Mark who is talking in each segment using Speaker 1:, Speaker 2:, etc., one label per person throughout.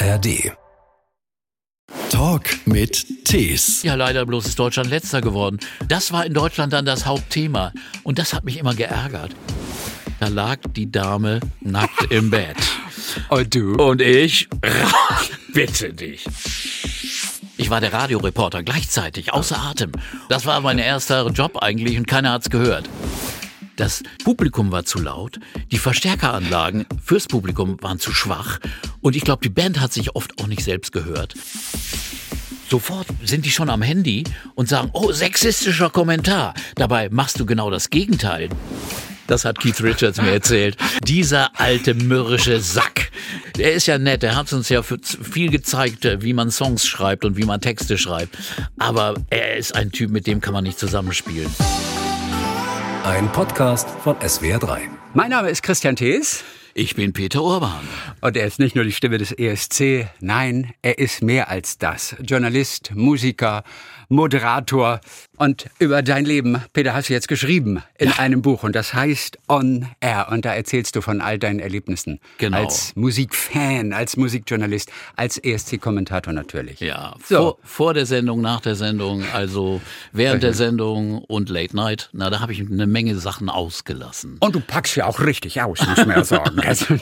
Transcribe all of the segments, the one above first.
Speaker 1: ARD. Talk mit Tees.
Speaker 2: Ja, leider bloß ist Deutschland letzter geworden. Das war in Deutschland dann das Hauptthema. Und das hat mich immer geärgert. Da lag die Dame nackt im Bett.
Speaker 3: Und du?
Speaker 2: Und ich, bitte dich. Ich war der Radioreporter gleichzeitig, außer Atem. Das war mein erster Job eigentlich und keiner hat's gehört. Das Publikum war zu laut, die Verstärkeranlagen fürs Publikum waren zu schwach und ich glaube, die Band hat sich oft auch nicht selbst gehört. Sofort sind die schon am Handy und sagen, oh, sexistischer Kommentar. Dabei machst du genau das Gegenteil. Das hat Keith Richards mir erzählt. Dieser alte mürrische Sack. Der ist ja nett, der hat uns ja viel gezeigt, wie man Songs schreibt und wie man Texte schreibt. Aber er ist ein Typ, mit dem kann man nicht zusammenspielen.
Speaker 1: Ein Podcast von SWR3.
Speaker 3: Mein Name ist Christian Thees.
Speaker 2: Ich bin Peter Urban.
Speaker 3: Und er ist nicht nur die Stimme des ESC, nein, er ist mehr als das. Journalist, Musiker, Moderator. Und über dein Leben, Peter, hast du jetzt geschrieben in ja. einem Buch und das heißt On Air. Und da erzählst du von all deinen Erlebnissen.
Speaker 2: Genau.
Speaker 3: Als Musikfan, als Musikjournalist, als ESC-Kommentator natürlich.
Speaker 2: Ja, so. vor, vor, der Sendung, nach der Sendung, also während der Sendung und Late Night. Na, da habe ich eine Menge Sachen ausgelassen.
Speaker 3: Und du packst ja auch richtig aus, muss man ja sagen. also,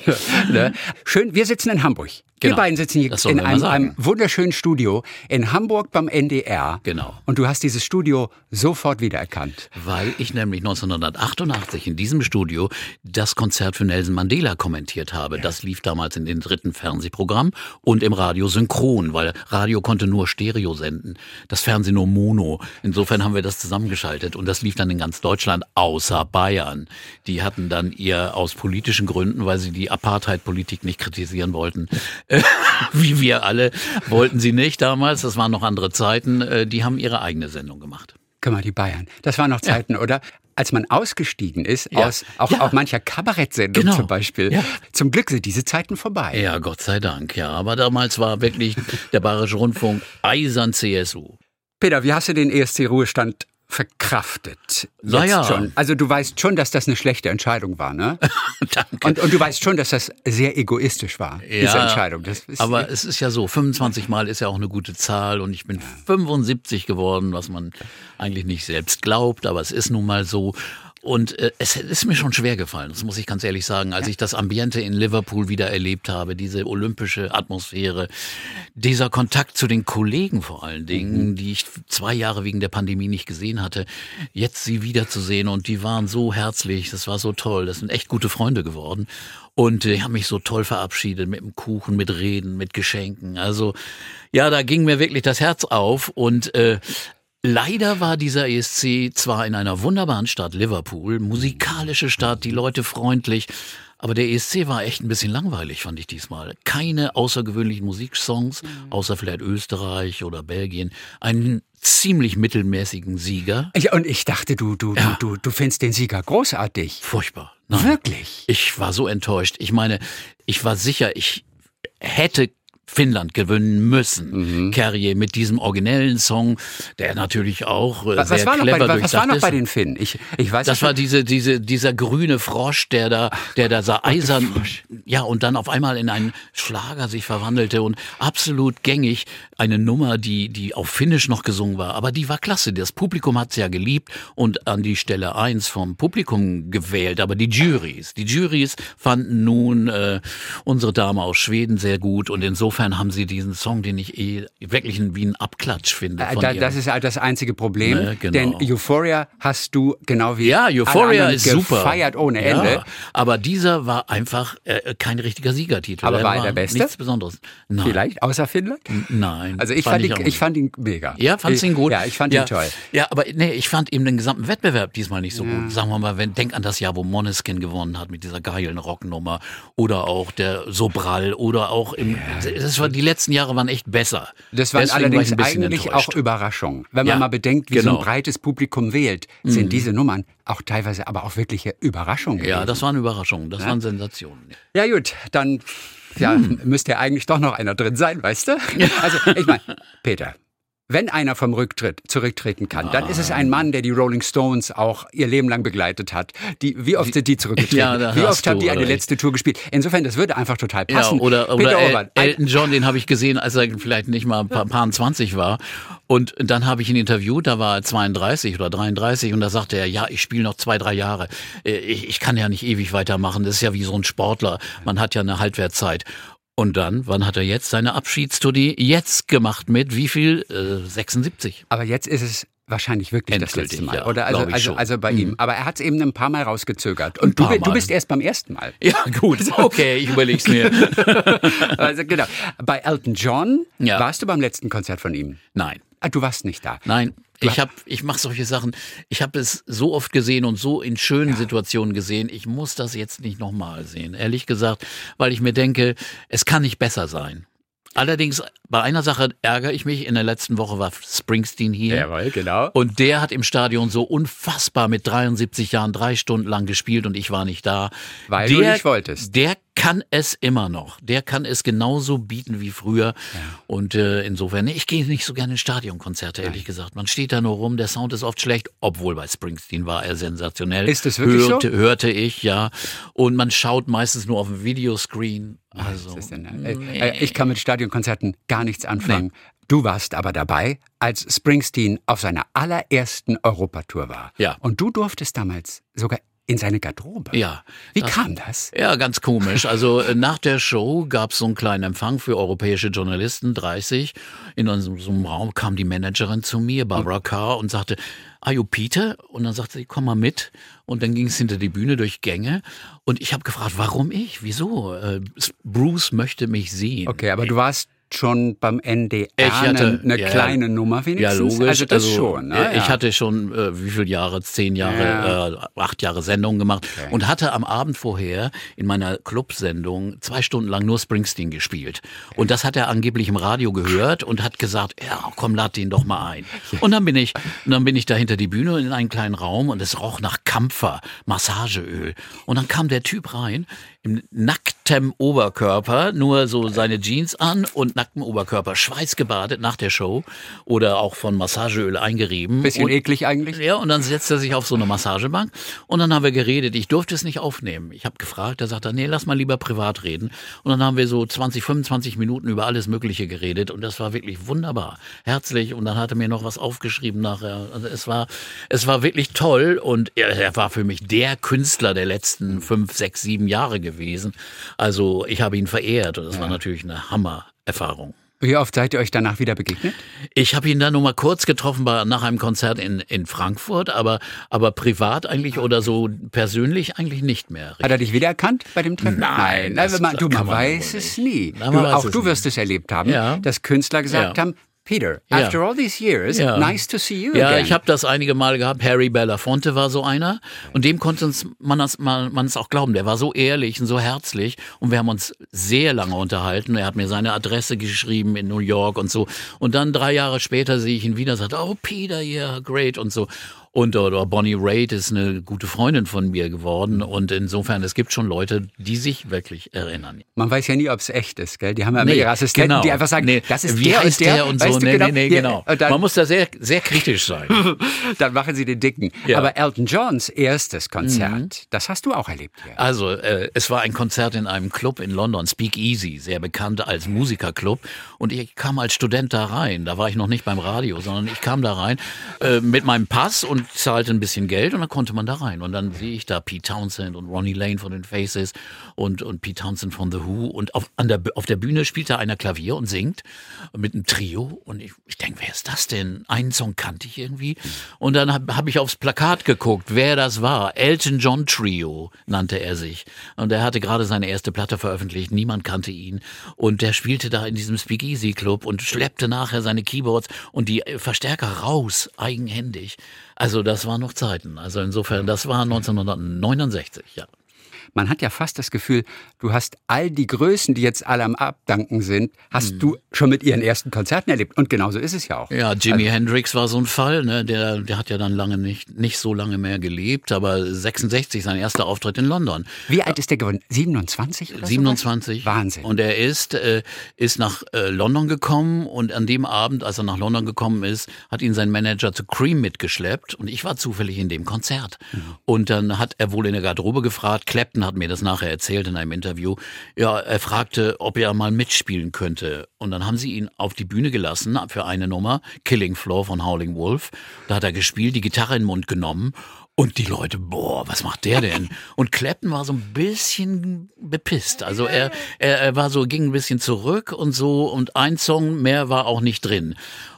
Speaker 3: ne? Schön, wir sitzen in Hamburg. Genau. Wir beiden sitzen hier in einem, einem, wunderschönen Studio in Hamburg beim NDR.
Speaker 2: Genau.
Speaker 3: Und du hast dieses Studio sofort wiedererkannt.
Speaker 2: Weil ich nämlich 1988 in diesem Studio das Konzert für Nelson Mandela kommentiert habe. Ja. Das lief damals in den dritten Fernsehprogramm und im Radio synchron, weil Radio konnte nur Stereo senden, das Fernsehen nur Mono. Insofern haben wir das zusammengeschaltet und das lief dann in ganz Deutschland außer Bayern. Die hatten dann ihr aus politischen Gründen, weil sie die Apartheid-Politik nicht kritisieren wollten, wie wir alle, wollten sie nicht damals, das waren noch andere Zeiten, äh, die haben ihre eigene Sendung gemacht.
Speaker 3: Guck mal, die Bayern. Das waren noch Zeiten, ja. oder? Als man ausgestiegen ist, ja. aus auch, ja. auch mancher Kabarettsendung genau. zum Beispiel. Ja. Zum Glück sind diese Zeiten vorbei.
Speaker 2: Ja, Gott sei Dank, ja. Aber damals war wirklich der Bayerische Rundfunk eisern CSU.
Speaker 3: Peter, wie hast du den ESC-Ruhestand verkraftet.
Speaker 2: Naja.
Speaker 3: Schon. Also du weißt schon, dass das eine schlechte Entscheidung war, ne?
Speaker 2: Danke.
Speaker 3: Und, und, du weißt schon, dass das sehr egoistisch war, ja, diese Entscheidung.
Speaker 2: aber es ist ja so, 25 Mal ist ja auch eine gute Zahl und ich bin ja. 75 geworden, was man eigentlich nicht selbst glaubt, aber es ist nun mal so. Und äh, es ist mir schon schwer gefallen, das muss ich ganz ehrlich sagen, als ich das Ambiente in Liverpool wieder erlebt habe, diese olympische Atmosphäre, dieser Kontakt zu den Kollegen vor allen Dingen, mhm. die ich zwei Jahre wegen der Pandemie nicht gesehen hatte, jetzt sie wiederzusehen und die waren so herzlich, das war so toll, das sind echt gute Freunde geworden. Und die haben mich so toll verabschiedet mit dem Kuchen, mit Reden, mit Geschenken. Also ja, da ging mir wirklich das Herz auf. Und äh, Leider war dieser ESC zwar in einer wunderbaren Stadt, Liverpool, musikalische Stadt, die Leute freundlich, aber der ESC war echt ein bisschen langweilig, fand ich diesmal. Keine außergewöhnlichen Musiksongs, mhm. außer vielleicht Österreich oder Belgien. Einen ziemlich mittelmäßigen Sieger.
Speaker 3: Ja, und ich dachte, du, du, ja. du, du, du findest den Sieger großartig.
Speaker 2: Furchtbar.
Speaker 3: Nein. Wirklich?
Speaker 2: Ich war so enttäuscht. Ich meine, ich war sicher, ich hätte Finnland gewinnen müssen. Mhm. Carrier mit diesem originellen Song, der natürlich auch äh, was, sehr was clever
Speaker 3: bei, Was war noch bei den Finnen? Ich, ich weiß
Speaker 2: Das war diese, diese, dieser grüne Frosch, der da, der da sah eisern, ja, und dann auf einmal in einen Schlager sich verwandelte und absolut gängig eine Nummer, die, die auf Finnisch noch gesungen war. Aber die war klasse. Das Publikum hat's ja geliebt und an die Stelle eins vom Publikum gewählt. Aber die Juries, die Juries fanden nun äh, unsere Dame aus Schweden sehr gut und insofern insofern haben sie diesen Song, den ich eh wirklich wie ein Abklatsch finde.
Speaker 3: Äh, da, das ist halt das einzige Problem. Ne, genau. Denn Euphoria hast du genau wie
Speaker 2: ja, Euphoria ist super.
Speaker 3: gefeiert ohne Ende. Ja,
Speaker 2: aber dieser war einfach äh, kein richtiger Siegertitel.
Speaker 3: Aber der war er der beste?
Speaker 2: Nichts Besonderes.
Speaker 3: Nein. Vielleicht außer Finnland?
Speaker 2: Nein.
Speaker 3: Also ich fand, ihn, ich fand ihn mega.
Speaker 2: Ja, fandst ihn gut?
Speaker 3: Ja, ich fand
Speaker 2: ja,
Speaker 3: ihn toll.
Speaker 2: Ja, aber nee, ich fand eben den gesamten Wettbewerb diesmal nicht so ja. gut. Sagen wir mal, wenn denk an das Jahr, wo Moneskin gewonnen hat mit dieser geilen Rocknummer oder auch der Sobral oder auch im das war die letzten Jahre waren echt besser.
Speaker 3: Das waren Deswegen allerdings war eigentlich enttäuscht. auch Überraschungen. Wenn man mal bedenkt, wie genau. so ein breites Publikum wählt, sind mhm. diese Nummern auch teilweise aber auch wirkliche Überraschungen.
Speaker 2: Ja, gewesen. das waren Überraschungen, das ja? waren Sensationen.
Speaker 3: Ja gut, dann ja, hm. müsste ja eigentlich doch noch einer drin sein, weißt du? Also ich meine, Peter, wenn einer vom Rücktritt zurücktreten kann, dann ist es ein Mann, der die Rolling Stones auch ihr Leben lang begleitet hat. Die, wie oft sind die zurückgetreten?
Speaker 2: Ja,
Speaker 3: wie oft haben die eine
Speaker 2: recht.
Speaker 3: letzte Tour gespielt? Insofern, das würde einfach total passen.
Speaker 2: Ja, oder, oder
Speaker 3: Peter
Speaker 2: El
Speaker 3: Orban,
Speaker 2: Elton John, den habe ich gesehen, als er vielleicht nicht mal ein paar, paar 20 war. Und dann habe ich ihn interviewt, da war er 32 oder 33 und da sagte er, ja, ich spiele noch zwei, drei Jahre. Äh, Ich, ich kann ja nicht ewig weitermachen. Das ist ja wie so ein Sportler. Man hat ja eine Halbwertszeit. Und dann, wann hat er jetzt seine Abschiedstournee jetzt gemacht mit wie viel? Äh, 76.
Speaker 3: Aber jetzt ist es wahrscheinlich wirklich das
Speaker 2: Endgültig,
Speaker 3: letzte Mal,
Speaker 2: ja,
Speaker 3: oder? Also, also, also bei
Speaker 2: Mhm.
Speaker 3: ihm. Aber er hat es eben ein paar Mal rausgezögert. Und du, du bist erst beim ersten Mal.
Speaker 2: Ja, gut. Okay, ich überleg's mir.
Speaker 3: Also genau. Bei Elton John
Speaker 2: Ja.
Speaker 3: warst du beim letzten Konzert von ihm.
Speaker 2: Nein.
Speaker 3: Ah, du warst nicht da.
Speaker 2: Nein, ich habe, ich mache solche Sachen. Ich habe es so oft gesehen und so in schönen Situationen gesehen. Ich muss das jetzt nicht nochmal sehen, ehrlich gesagt, weil ich mir denke, es kann nicht besser sein. Allerdings bei einer Sache ärgere ich mich. In der letzten Woche war Springsteen hier.
Speaker 3: Jawohl, genau.
Speaker 2: Und der hat im Stadion so unfassbar mit 73 Jahren drei Stunden lang gespielt und ich war nicht da.
Speaker 3: Weil
Speaker 2: der,
Speaker 3: du nicht wolltest.
Speaker 2: Der kann es immer noch. Der kann es genauso bieten wie früher. Und äh, insofern, nee, ich gehe nicht so gerne in Stadionkonzerte, ehrlich gesagt. Man steht da nur rum, der Sound ist oft schlecht, obwohl bei Springsteen war er sensationell.
Speaker 3: Ist es wirklich so?
Speaker 2: hörte, Hörte ich, ja. Und man schaut meistens nur auf dem Videoscreen. Also,
Speaker 3: da?
Speaker 2: nee.
Speaker 3: Äh, äh, Ich kann mit Stadionkonzerten gar nichts anfangen. Du warst aber dabei, als Springsteen auf seiner allerersten Europatour war.
Speaker 2: Ja.
Speaker 3: Und du durftest damals sogar in seine Garderobe.
Speaker 2: ja.
Speaker 3: Wie
Speaker 2: das-
Speaker 3: kam das?
Speaker 2: Ja, ganz komisch. Also äh, nach der Show gab es so einen kleinen Empfang für europäische Journalisten, 30. In so so einem Raum kam die Managerin zu mir, Barbara Carr, und sagte, Are you Peter? Und dann sagte sie, komm mal mit. Und dann ging es hinter die Bühne durch Gänge. Und ich habe gefragt, warum ich? Wieso? Äh, Bruce möchte mich sehen.
Speaker 3: Okay, aber du warst schon beim NDR
Speaker 2: Ich hatte-
Speaker 3: eine,
Speaker 2: ja,
Speaker 3: kleine Nummer
Speaker 2: Ja,
Speaker 3: wenigstens.
Speaker 2: logisch.
Speaker 3: Also das schon. Ne?
Speaker 2: Ich
Speaker 3: ja.
Speaker 2: hatte schon, äh, wie viele Jahre, zehn Jahre,
Speaker 3: Ja.
Speaker 2: äh, acht Jahre Sendung gemacht
Speaker 3: Okay.
Speaker 2: und hatte am Abend vorher in meiner Clubsendung zwei Stunden lang nur Springsteen gespielt. Und das hat er angeblich im Radio gehört und hat gesagt, ja, komm, lad den doch mal ein. Und dann bin ich, und dann bin ich da hinter die Bühne in einen kleinen Raum und es roch nach Kampfer, Massageöl. Und dann kam der Typ rein im nacktem Oberkörper, nur so seine Jeans an und nacktem Oberkörper, schweißgebadet nach der Show oder auch von Massageöl eingerieben.
Speaker 3: Bisschen
Speaker 2: und,
Speaker 3: eklig eigentlich.
Speaker 2: ja, und dann setzt er sich auf so eine Massagebank und dann haben wir geredet. Ich durfte es nicht aufnehmen. Ich habe gefragt, er sagt, nee, lass mal lieber privat reden. Und dann haben wir so 20, 25 Minuten über alles Mögliche geredet und das war wirklich wunderbar, herzlich. Und dann hat er mir noch was aufgeschrieben nachher. Also es war, es war wirklich toll und er, er war für mich der Künstler der letzten fünf, sechs, sieben Jahre gewesen. Also ich habe ihn verehrt und das war natürlich eine Hammer-Erfahrung.
Speaker 3: Wie oft seid ihr euch danach wieder begegnet?
Speaker 2: Ich habe ihn dann nur mal kurz getroffen bei, nach einem Konzert in, in Frankfurt, aber, aber privat eigentlich oder so persönlich eigentlich nicht mehr.
Speaker 3: Hat er dich wiedererkannt bei dem Treffen?
Speaker 2: Nein,
Speaker 3: Nein,
Speaker 2: das
Speaker 3: man, du, man
Speaker 2: man
Speaker 3: weiß es nie.
Speaker 2: Na,
Speaker 3: Du,
Speaker 2: weiß
Speaker 3: auch
Speaker 2: es
Speaker 3: du wirst es erlebt haben,
Speaker 2: Ja.
Speaker 3: dass Künstler gesagt
Speaker 2: Ja.
Speaker 3: haben, Peter,
Speaker 2: Ja.
Speaker 3: after all these years,
Speaker 2: Ja.
Speaker 3: nice to see you
Speaker 2: Ja,
Speaker 3: again.
Speaker 2: ich habe das einige Mal gehabt. Harry Belafonte war so einer. Und dem konnte uns man es man, auch glauben. Der war so ehrlich und so herzlich. Und wir haben uns sehr lange unterhalten. Er hat mir seine Adresse geschrieben in New York und so. Und dann drei Jahre später sehe ich ihn wieder und sagt, oh Peter, yeah, great und so. Und oder Bonnie Raitt ist eine gute Freundin von mir geworden. Und insofern, es gibt schon Leute, die sich wirklich erinnern.
Speaker 3: Man weiß ja nie, ob es echt ist, gell? Die haben ja immer
Speaker 2: Nee,
Speaker 3: ihre Assistenten,
Speaker 2: genau.
Speaker 3: die einfach sagen,
Speaker 2: Nee,
Speaker 3: das ist
Speaker 2: wie
Speaker 3: der
Speaker 2: heißt
Speaker 3: und der,
Speaker 2: der und so. nee,
Speaker 3: genau?
Speaker 2: nee, nee, genau.
Speaker 3: Dann,
Speaker 2: Man muss da sehr, sehr kritisch sein.
Speaker 3: dann machen sie den Dicken.
Speaker 2: Ja.
Speaker 3: Aber Elton Johns erstes Konzert,
Speaker 2: Mhm.
Speaker 3: das hast du auch erlebt hier.
Speaker 2: Also, äh, es war ein Konzert in einem Club in London, Speak Easy, sehr bekannt als Musikerclub. Und ich kam als Student da rein. Da war ich noch nicht beim Radio, sondern ich kam da rein äh, mit meinem Pass und zahlte ein bisschen Geld und dann konnte man da rein. Und dann sehe ich da Pete Townsend und Ronnie Lane von den Faces und, und Pete Townsend von The Who. Und auf, an der, auf der Bühne spielt da einer Klavier und singt mit einem Trio. Und ich, ich denke, wer ist das denn? Einen Song kannte ich irgendwie. Und dann habe hab ich aufs Plakat geguckt, wer das war. Elton John Trio nannte er sich. Und er hatte gerade seine erste Platte veröffentlicht. Niemand kannte ihn. Und der spielte da in diesem Speakeasy Club und schleppte nachher seine Keyboards und die Verstärker raus, eigenhändig. Also das waren noch Zeiten. Also insofern, das war 1969, ja.
Speaker 3: Man hat ja fast das Gefühl, du hast all die Größen, die jetzt alle am Abdanken sind, hast mhm. du schon mit ihren ersten Konzerten erlebt. Und genauso ist es ja auch.
Speaker 2: Ja, Jimi also, Hendrix war so ein Fall, ne? der, der hat ja dann lange nicht, nicht so lange mehr gelebt, aber 66, sein erster Auftritt in London.
Speaker 3: Wie alt ist der geworden? 27?
Speaker 2: 27.
Speaker 3: So Wahnsinn.
Speaker 2: Und er ist, äh, ist nach äh, London gekommen und an dem Abend, als er nach London gekommen ist, hat ihn sein Manager zu Cream mitgeschleppt und ich war zufällig in dem Konzert. Mhm. Und dann hat er wohl in der Garderobe gefragt, Clapton hat mir das nachher erzählt in einem Interview, ja, er fragte, ob er mal mitspielen könnte. Und dann haben sie ihn auf die Bühne gelassen für eine Nummer, Killing Floor von Howling Wolf. Da hat er gespielt, die Gitarre in den Mund genommen und die Leute, boah, was macht der denn? Und Clapton war so ein bisschen bepisst. Also er, er, er war so, ging ein bisschen zurück und so und ein Song mehr war auch nicht drin.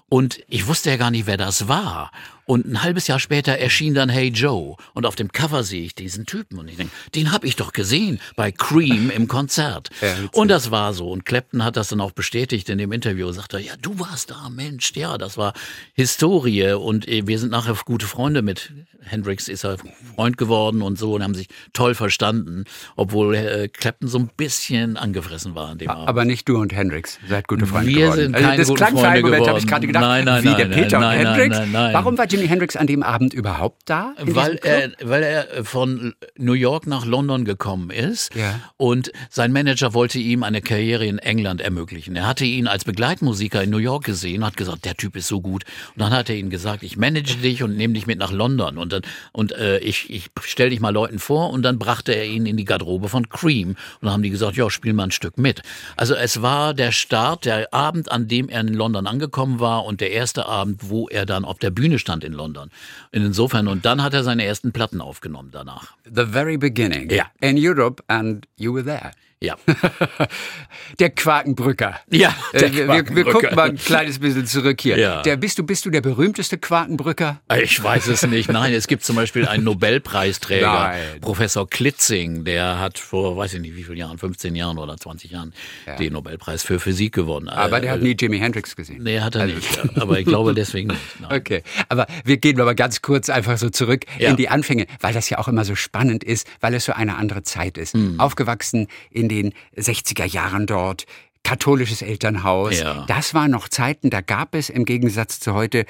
Speaker 2: Und ich wusste ja gar nicht, wer das war. Und ein halbes Jahr später erschien dann Hey Joe. Und auf dem Cover sehe ich diesen Typen. Und ich denke, den habe ich doch gesehen bei Cream im Konzert. Ja, und das war so. Und Clapton hat das dann auch bestätigt in dem Interview. Sagt er, ja, du warst da, Mensch. Ja, das war Historie. Und äh, wir sind nachher gute Freunde mit Hendrix. Ist er Freund geworden und so und haben sich toll verstanden. Obwohl äh, Clapton so ein bisschen angefressen war an dem Abend.
Speaker 3: Aber nicht du und Hendrix seid gute Freunde
Speaker 2: wir
Speaker 3: geworden.
Speaker 2: Sind keine also, das klang für einen Moment,
Speaker 3: habe ich gerade gedacht,
Speaker 2: nein, nein,
Speaker 3: wie
Speaker 2: nein,
Speaker 3: der Peter
Speaker 2: nein,
Speaker 3: und Hendrix.
Speaker 2: Nein, nein, nein.
Speaker 3: Warum war Jimi Hendrix an dem Abend überhaupt da?
Speaker 2: Weil er, weil er von New York nach London gekommen ist ja. und sein Manager wollte ihm eine Karriere in England ermöglichen. Er hatte ihn als Begleitmusiker in New York gesehen, hat gesagt, der Typ ist so gut. Und dann hat er ihm gesagt, ich manage dich und nehme dich mit nach London und dann und äh, ich, ich stelle dich mal Leuten vor und dann brachte er ihn in die Garderobe von Cream und dann haben die gesagt, ja, spiel mal ein Stück mit. Also es war der Start, der Abend, an dem er in London angekommen war und der erste Abend, wo er dann auf der Bühne stand in London. Insofern, und dann hat er seine ersten Platten aufgenommen danach.
Speaker 3: The very beginning.
Speaker 2: Ja.
Speaker 3: In Europe and you were there.
Speaker 2: Ja.
Speaker 3: der Quakenbrücker.
Speaker 2: Ja.
Speaker 3: Äh, der wir, wir, wir, gucken mal ein kleines bisschen zurück hier. Ja. Der, bist, du, bist du der berühmteste Quakenbrücker?
Speaker 2: Ich weiß es nicht. Nein, es gibt zum Beispiel einen Nobelpreisträger, Nein. Professor Klitzing, der hat vor, weiß ich nicht wie vielen Jahren, 15 Jahren oder 20 Jahren, ja. den Nobelpreis für Physik gewonnen.
Speaker 3: Aber der hat nie Jimi Hendrix gesehen.
Speaker 2: Nee, hat er also. nicht. Aber ich glaube deswegen nicht.
Speaker 3: Nein. Okay. Aber wir gehen aber ganz kurz einfach so zurück in die Anfänge, weil das ja auch immer so spannend ist, weil es so eine andere Zeit ist. Hm. Aufgewachsen in den 60er Jahren dort, katholisches Elternhaus. Ja. Das waren noch Zeiten, da gab es im Gegensatz zu heute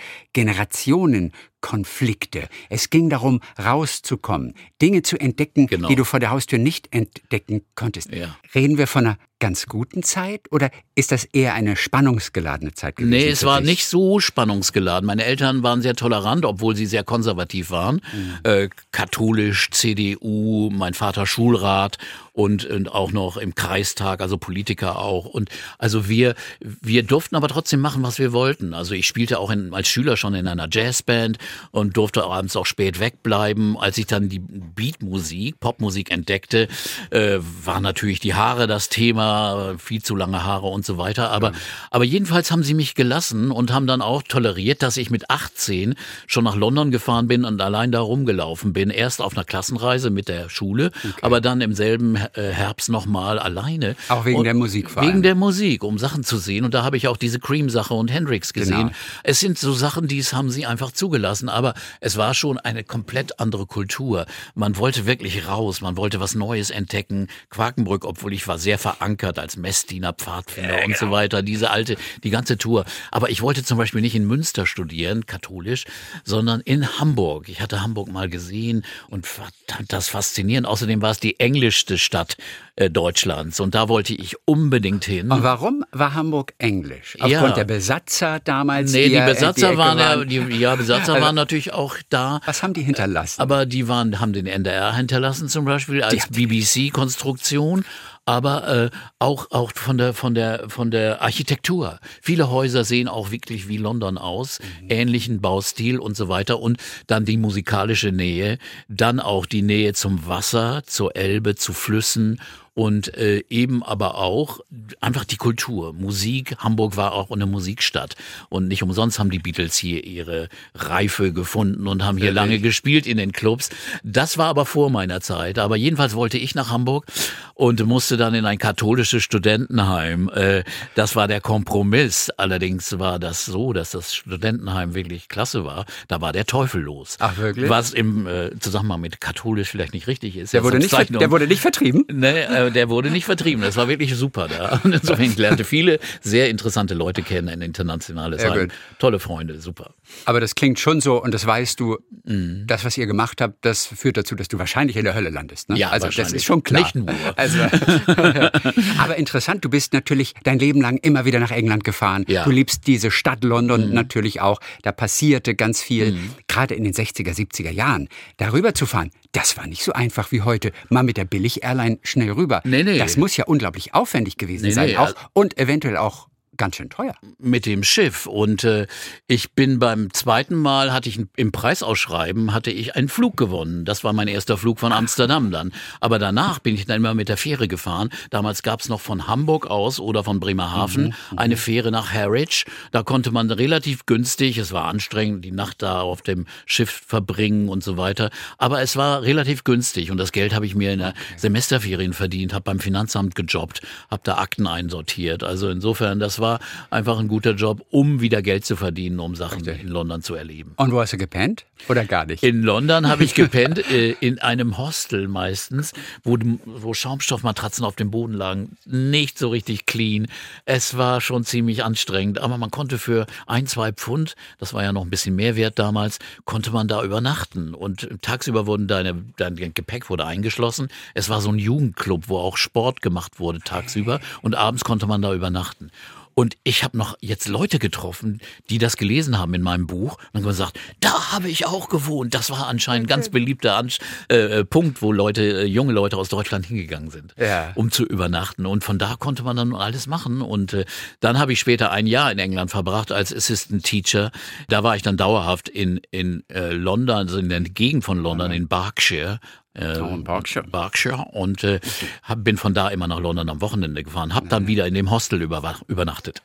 Speaker 3: Generationenkonflikte. Es ging darum, rauszukommen, Dinge zu entdecken, genau. die du vor der Haustür nicht entdecken konntest. Ja. Reden wir von einer ganz guten Zeit oder ist das eher eine spannungsgeladene Zeit gewesen?
Speaker 2: Nee, es war nicht so spannungsgeladen. Meine Eltern waren sehr tolerant, obwohl sie sehr konservativ waren. Mhm. Äh, katholisch, CDU, mein Vater Schulrat und, und auch noch im Kreistag, also Politiker auch. Und also wir, wir durften aber trotzdem machen, was wir wollten. Also ich spielte auch in, als Schüler schon in einer Jazzband und durfte abends auch spät wegbleiben. Als ich dann die Beatmusik, Popmusik entdeckte, äh, war natürlich die Haare das Thema viel zu lange Haare und so weiter. Aber, ja. aber jedenfalls haben sie mich gelassen und haben dann auch toleriert, dass ich mit 18 schon nach London gefahren bin und allein da rumgelaufen bin. Erst auf einer Klassenreise mit der Schule, okay. aber dann im selben äh, Herbst nochmal alleine.
Speaker 3: Auch wegen
Speaker 2: und
Speaker 3: der Musik
Speaker 2: vor allem. Wegen der Musik, um Sachen zu sehen. Und da habe ich auch diese Cream-Sache und Hendrix gesehen. Genau. Es sind so Sachen, die haben sie einfach zugelassen. Aber es war schon eine komplett andere Kultur. Man wollte wirklich raus, man wollte was Neues entdecken. Quakenbrück, obwohl ich war sehr verankert als Messdiener, Pfadfinder ja, und genau. so weiter. Diese alte, die ganze Tour. Aber ich wollte zum Beispiel nicht in Münster studieren, katholisch, sondern in Hamburg. Ich hatte Hamburg mal gesehen und fand das faszinierend. Außerdem war es die englischste Stadt äh, Deutschlands und da wollte ich unbedingt hin.
Speaker 3: Und warum war Hamburg englisch? Aufgrund ja. der Besatzer damals?
Speaker 2: Nee, die, die Besatzer die waren, ja, die, ja, Besatzer also, waren natürlich auch da.
Speaker 3: Was haben die hinterlassen?
Speaker 2: Aber die waren, haben den NDR hinterlassen zum Beispiel als BBC-Konstruktion aber äh, auch auch von der von der von der Architektur. Viele Häuser sehen auch wirklich wie London aus, mhm. ähnlichen Baustil und so weiter und dann die musikalische Nähe, dann auch die Nähe zum Wasser, zur Elbe, zu Flüssen und äh, eben aber auch einfach die Kultur, Musik. Hamburg war auch eine Musikstadt und nicht umsonst haben die Beatles hier ihre Reife gefunden und haben hier lange gespielt in den Clubs. Das war aber vor meiner Zeit. Aber jedenfalls wollte ich nach Hamburg und musste dann in ein katholisches Studentenheim. Äh, das war der Kompromiss. Allerdings war das so, dass das Studentenheim wirklich klasse war. Da war der Teufel los.
Speaker 3: Ach wirklich?
Speaker 2: Was im äh, Zusammenhang mit katholisch vielleicht nicht richtig ist.
Speaker 3: Der wurde, nicht, der wurde nicht vertrieben?
Speaker 2: Nee, äh, der wurde nicht vertrieben. Das war wirklich super da. Und insofern lernte viele sehr interessante Leute kennen, ein internationales Heim.
Speaker 3: gut.
Speaker 2: Tolle Freunde, super.
Speaker 3: Aber das klingt schon so, und das weißt du, das, was ihr gemacht habt, das führt dazu, dass du wahrscheinlich in der Hölle landest. Ne?
Speaker 2: Ja,
Speaker 3: also das ist schon klar.
Speaker 2: Nicht nur.
Speaker 3: Also, aber interessant, du bist natürlich dein Leben lang immer wieder nach England gefahren.
Speaker 2: Ja. Mhm.
Speaker 3: Du liebst diese Stadt London natürlich auch. Da passierte ganz viel, gerade in den 60er, 70er Jahren. Darüber zu fahren, das war nicht so einfach wie heute. Mal mit der Billig-Airline schnell rüber.
Speaker 2: Nee, nee.
Speaker 3: Das muss ja unglaublich aufwendig gewesen
Speaker 2: Nee,
Speaker 3: sein
Speaker 2: nee,
Speaker 3: auch und eventuell auch ganz schön teuer.
Speaker 2: mit dem Schiff und äh, ich bin beim zweiten Mal hatte ich im Preisausschreiben hatte ich einen Flug gewonnen. Das war mein erster Flug von Amsterdam dann. Aber danach bin ich dann immer mit der Fähre gefahren. Damals gab es noch von Hamburg aus oder von Bremerhaven eine Fähre nach Harwich. Da konnte man relativ günstig, es war anstrengend, die Nacht da auf dem Schiff verbringen und so weiter. Aber es war relativ günstig und das Geld habe ich mir in der Semesterferien verdient, habe beim Finanzamt gejobbt, habe da Akten einsortiert. Also insofern, das war einfach ein guter Job, um wieder Geld zu verdienen, um Sachen in London zu erleben.
Speaker 3: Und wo hast du gepennt? Oder gar nicht?
Speaker 2: In London habe ich gepennt, äh, in einem Hostel meistens, wo, wo Schaumstoffmatratzen auf dem Boden lagen. Nicht so richtig clean. Es war schon ziemlich anstrengend, aber man konnte für ein, zwei Pfund, das war ja noch ein bisschen mehr wert damals, konnte man da übernachten. Und tagsüber wurden deine, dein Gepäck wurde eingeschlossen. Es war so ein Jugendclub, wo auch Sport gemacht wurde tagsüber und abends konnte man da übernachten. Und ich habe noch jetzt Leute getroffen, die das gelesen haben in meinem Buch und haben gesagt, da habe ich auch gewohnt. Das war anscheinend ein ganz beliebter Ansch äh, Punkt, wo Leute, äh, junge Leute aus Deutschland hingegangen sind,
Speaker 3: Ja.
Speaker 2: um zu übernachten. Und von da konnte man dann alles machen. Und äh, dann habe ich später ein Jahr in England verbracht als Assistant Teacher. Da war ich dann dauerhaft in, in äh, London, also in der Gegend von London, in Berkshire. Äh,
Speaker 3: Oh, Berkshire.
Speaker 2: Berkshire und äh, hab, bin von da immer nach London am Wochenende gefahren, habe dann wieder in dem Hostel über, übernachtet.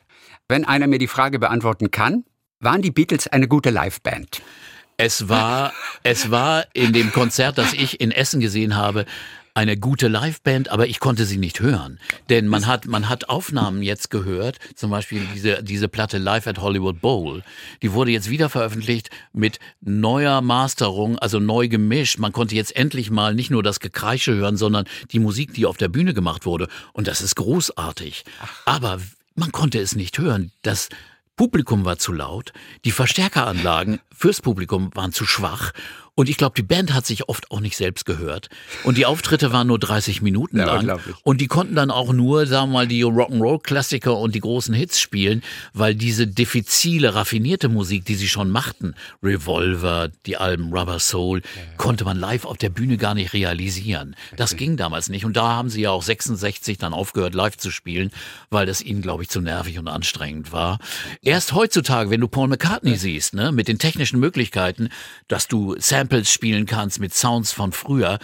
Speaker 3: Wenn einer mir die Frage beantworten kann, waren die Beatles eine gute Liveband?
Speaker 2: Es war, es war in dem Konzert, das ich in Essen gesehen habe, eine gute Liveband, aber ich konnte sie nicht hören. Denn man hat, man hat Aufnahmen jetzt gehört, zum Beispiel diese, diese Platte Live at Hollywood Bowl. Die wurde jetzt wieder veröffentlicht mit neuer Masterung, also neu gemischt. Man konnte jetzt endlich mal nicht nur das Gekreische hören, sondern die Musik, die auf der Bühne gemacht wurde. Und das ist großartig. Aber man konnte es nicht hören. Das Publikum war zu laut, die Verstärkeranlagen fürs Publikum waren zu schwach und ich glaube, die Band hat sich oft auch nicht selbst gehört. Und die Auftritte waren nur 30 Minuten
Speaker 3: Ja,
Speaker 2: lang. Und die konnten dann auch nur, sagen wir mal, die Rock'n'Roll-Klassiker und die großen Hits spielen, weil diese diffizile, raffinierte Musik, die sie schon machten, Revolver, die Alben Rubber Soul, konnte man live auf der Bühne gar nicht realisieren. Das ging damals nicht. Und da haben sie ja auch 66 dann aufgehört, live zu spielen, weil das ihnen, glaube ich, zu nervig und anstrengend war. Erst heutzutage, wenn du Paul McCartney siehst, ne, mit den technischen Möglichkeiten, dass du Samples spielen kannst mit Sounds von früher,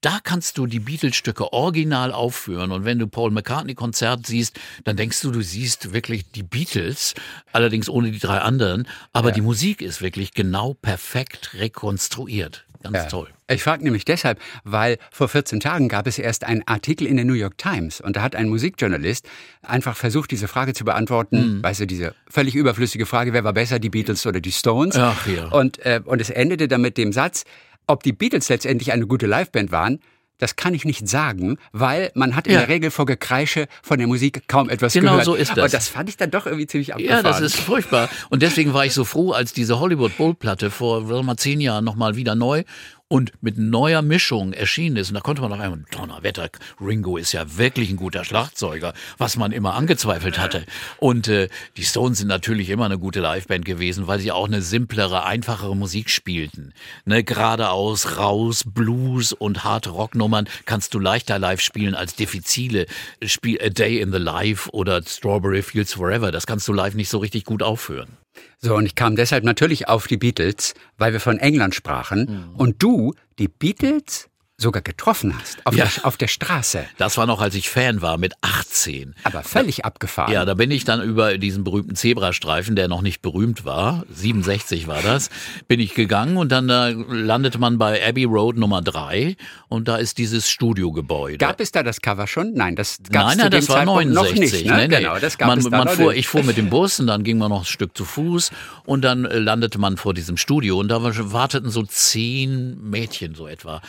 Speaker 2: da kannst du die Beatles-Stücke original aufführen. Und wenn du Paul McCartney-Konzert siehst, dann denkst du, du siehst wirklich die Beatles, allerdings ohne die drei anderen. Aber die Musik ist wirklich genau perfekt rekonstruiert. Ganz toll.
Speaker 3: Ich frage nämlich deshalb, weil vor 14 Tagen gab es erst einen Artikel in der New York Times und da hat ein Musikjournalist einfach versucht, diese Frage zu
Speaker 2: Mhm.
Speaker 3: beantworten. Weißt du, diese völlig überflüssige Frage, wer war besser, die Beatles oder die Stones?
Speaker 2: Ach ja.
Speaker 3: Und, äh, und es endete dann mit dem Satz, ob die Beatles letztendlich eine gute Liveband waren, das kann ich nicht sagen, weil man hat in
Speaker 2: Ja.
Speaker 3: der Regel vor Gekreische von der Musik kaum etwas
Speaker 2: Genau
Speaker 3: gehört.
Speaker 2: so ist das.
Speaker 3: Und das fand ich dann doch irgendwie ziemlich abgefahren.
Speaker 2: Ja, das ist furchtbar. Und deswegen war ich so froh, als diese Hollywood Bowl Platte vor mal zehn Jahren nochmal wieder neu und mit neuer Mischung erschienen ist. Und da konnte man noch einmal, Donnerwetter, Ringo ist ja wirklich ein guter Schlagzeuger, was man immer angezweifelt hatte. Und äh, die Stones sind natürlich immer eine gute Liveband gewesen, weil sie auch eine simplere, einfachere Musik spielten. Ne, geradeaus, raus, Blues und harte Rocknummern kannst du leichter live spielen als diffizile Spiel A Day in the Life oder Strawberry Fields Forever. Das kannst du live nicht so richtig gut aufführen.
Speaker 3: So, und ich kam deshalb natürlich auf die Beatles, weil wir von England sprachen. Und du, die Beatles sogar getroffen hast. Auf,
Speaker 2: Ja.
Speaker 3: der, auf der Straße.
Speaker 2: Das war noch, als ich Fan war mit 18.
Speaker 3: Aber völlig abgefahren.
Speaker 2: Ja, da bin ich dann über diesen berühmten Zebrastreifen, der noch nicht berühmt war, 67 war das, bin ich gegangen und dann äh, landete man bei Abbey Road Nummer 3 und da ist dieses Studiogebäude.
Speaker 3: Gab es da das Cover schon? Nein, das gab es
Speaker 2: Nein, nein, das war
Speaker 3: Zeitpunkt
Speaker 2: 69.
Speaker 3: noch nicht. Ne?
Speaker 2: Nee.
Speaker 3: Genau, das gab
Speaker 2: man,
Speaker 3: es da
Speaker 2: man fuhr. Ich fuhr mit dem Bus und dann ging man noch ein Stück zu Fuß und dann äh, landete man vor diesem Studio und da war- warteten so zehn Mädchen so etwa,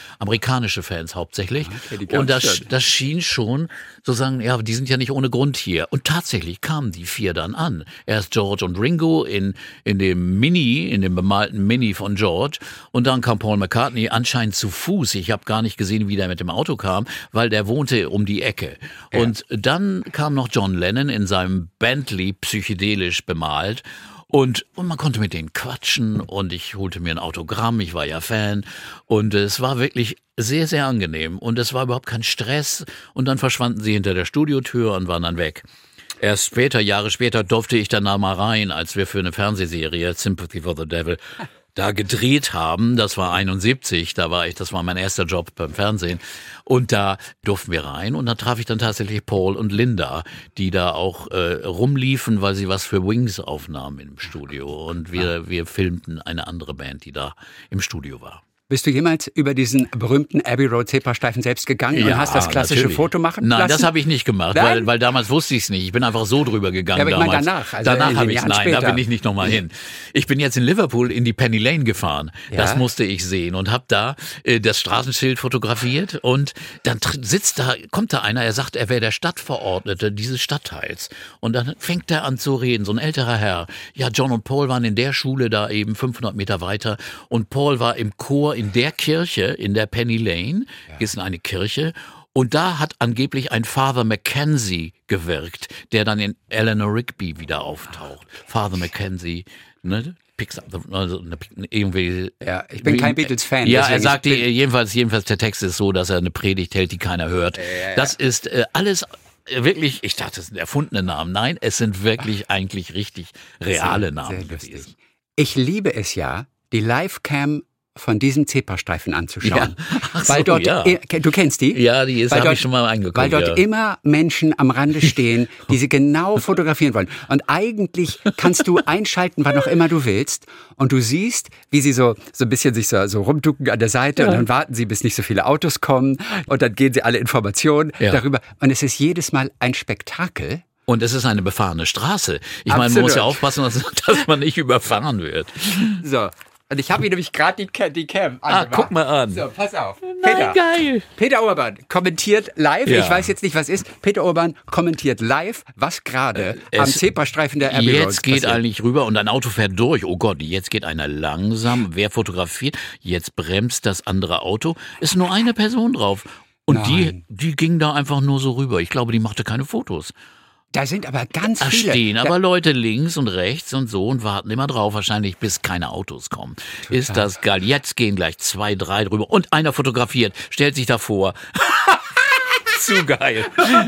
Speaker 2: amerikanische Fans hauptsächlich.
Speaker 3: Okay, die
Speaker 2: und das, das schien schon so sagen, ja, die sind ja nicht ohne Grund hier. Und tatsächlich kamen die vier dann an. Erst George und Ringo in, in dem Mini, in dem bemalten Mini von George und dann kam Paul McCartney anscheinend zu Fuß. Ich habe gar nicht gesehen, wie der mit dem Auto kam, weil der wohnte um die Ecke. Und dann kam noch John Lennon in seinem Bentley psychedelisch bemalt. Und, und man konnte mit denen quatschen und ich holte mir ein Autogramm, ich war ja Fan und es war wirklich sehr, sehr angenehm und es war überhaupt kein Stress und dann verschwanden sie hinter der Studiotür und waren dann weg. Erst später, Jahre später, durfte ich dann da mal rein, als wir für eine Fernsehserie Sympathy for the Devil da gedreht haben. Das war 71, da war ich, das war mein erster Job beim Fernsehen. Und da durften wir rein und da traf ich dann tatsächlich Paul und Linda, die da auch äh, rumliefen, weil sie was für Wings aufnahmen im Studio. Und wir, wir filmten eine andere Band, die da im Studio war.
Speaker 3: Bist du jemals über diesen berühmten Abbey Road Zebrastreifen selbst gegangen und hast das klassische
Speaker 2: natürlich.
Speaker 3: Foto machen
Speaker 2: Nein,
Speaker 3: lassen?
Speaker 2: das habe ich nicht gemacht,
Speaker 3: Nein?
Speaker 2: weil, weil damals wusste ich es nicht. Ich bin einfach so drüber gegangen
Speaker 3: Ja, aber ich meine
Speaker 2: damals.
Speaker 3: danach, also
Speaker 2: danach habe ich nein,
Speaker 3: später.
Speaker 2: da bin ich nicht nochmal hin. Ich bin jetzt in Liverpool in die Penny Lane gefahren.
Speaker 3: Ja?
Speaker 2: Das musste ich sehen und habe da äh, das Straßenschild fotografiert und dann sitzt da, kommt da einer, er sagt, er wäre der Stadtverordnete dieses Stadtteils und dann fängt er an zu reden, so ein älterer Herr. Ja, John und Paul waren in der Schule da eben 500 Meter weiter und Paul war im Chor in der Kirche, in der Penny Lane, ist in eine Kirche und da hat angeblich ein Father Mackenzie gewirkt, der dann in Eleanor Rigby wieder auftaucht. Father Mackenzie, ne? Picks up the, also, ne, irgendwie.
Speaker 3: Ja, ich bin kein Beatles-Fan,
Speaker 2: Ja, er sagt, die, jedenfalls, jedenfalls der Text ist so, dass er eine Predigt hält, die keiner hört. Das ist äh, alles äh, wirklich, ich dachte, es sind erfundene Namen. Nein, es sind wirklich eigentlich richtig reale Namen
Speaker 3: Sehr
Speaker 2: gewesen.
Speaker 3: Ich liebe es ja, die Livecam von diesem Zebrastreifen anzuschauen.
Speaker 2: Ja. So,
Speaker 3: weil dort,
Speaker 2: ja.
Speaker 3: du kennst die?
Speaker 2: Ja, die ist-
Speaker 3: Weil
Speaker 2: hab
Speaker 3: dort-
Speaker 2: ich schon mal angeguckt,
Speaker 3: Weil dort
Speaker 2: ja.
Speaker 3: immer Menschen am Rande stehen, die sie genau fotografieren wollen. Und eigentlich kannst du einschalten, wann auch immer du willst. Und du siehst, wie sie so, so ein bisschen sich so, so rumducken an der Seite und dann warten sie, bis nicht so viele Autos kommen. Und dann gehen sie alle Informationen
Speaker 2: Ja.
Speaker 3: darüber. Und es ist jedes Mal ein Spektakel.
Speaker 2: Und es ist eine befahrene Straße. Ich meine, man muss ja
Speaker 3: Absolut.
Speaker 2: aufpassen, dass, dass man nicht überfahren wird.
Speaker 3: So. Und ich habe hier nämlich gerade die, die Cam
Speaker 2: Ah,
Speaker 3: angemacht.
Speaker 2: guck mal an.
Speaker 3: So, pass auf.
Speaker 2: Nein, geil.
Speaker 3: Peter Urban kommentiert live,
Speaker 2: Ja.
Speaker 3: ich weiß jetzt nicht, was ist. Peter Urban kommentiert live, was gerade
Speaker 2: Äh,
Speaker 3: am
Speaker 2: es-
Speaker 3: Zebrastreifen der Abbey Road
Speaker 2: Jetzt geht
Speaker 3: passiert.
Speaker 2: eigentlich rüber und ein Auto fährt durch. Oh Gott, jetzt geht einer langsam. Wer fotografiert? Jetzt bremst das andere Auto. Ist nur eine Person drauf. Und die,
Speaker 3: Nein.
Speaker 2: die ging da einfach nur so rüber. Ich glaube, die machte keine Fotos.
Speaker 3: Da sind aber ganz
Speaker 2: Da
Speaker 3: viele.
Speaker 2: stehen
Speaker 3: Da-
Speaker 2: aber Leute links und rechts und so und warten immer drauf, wahrscheinlich bis keine Autos kommen. Ist das geil. Jetzt gehen gleich zwei, drei drüber und einer fotografiert, stellt sich davor. Zu geil.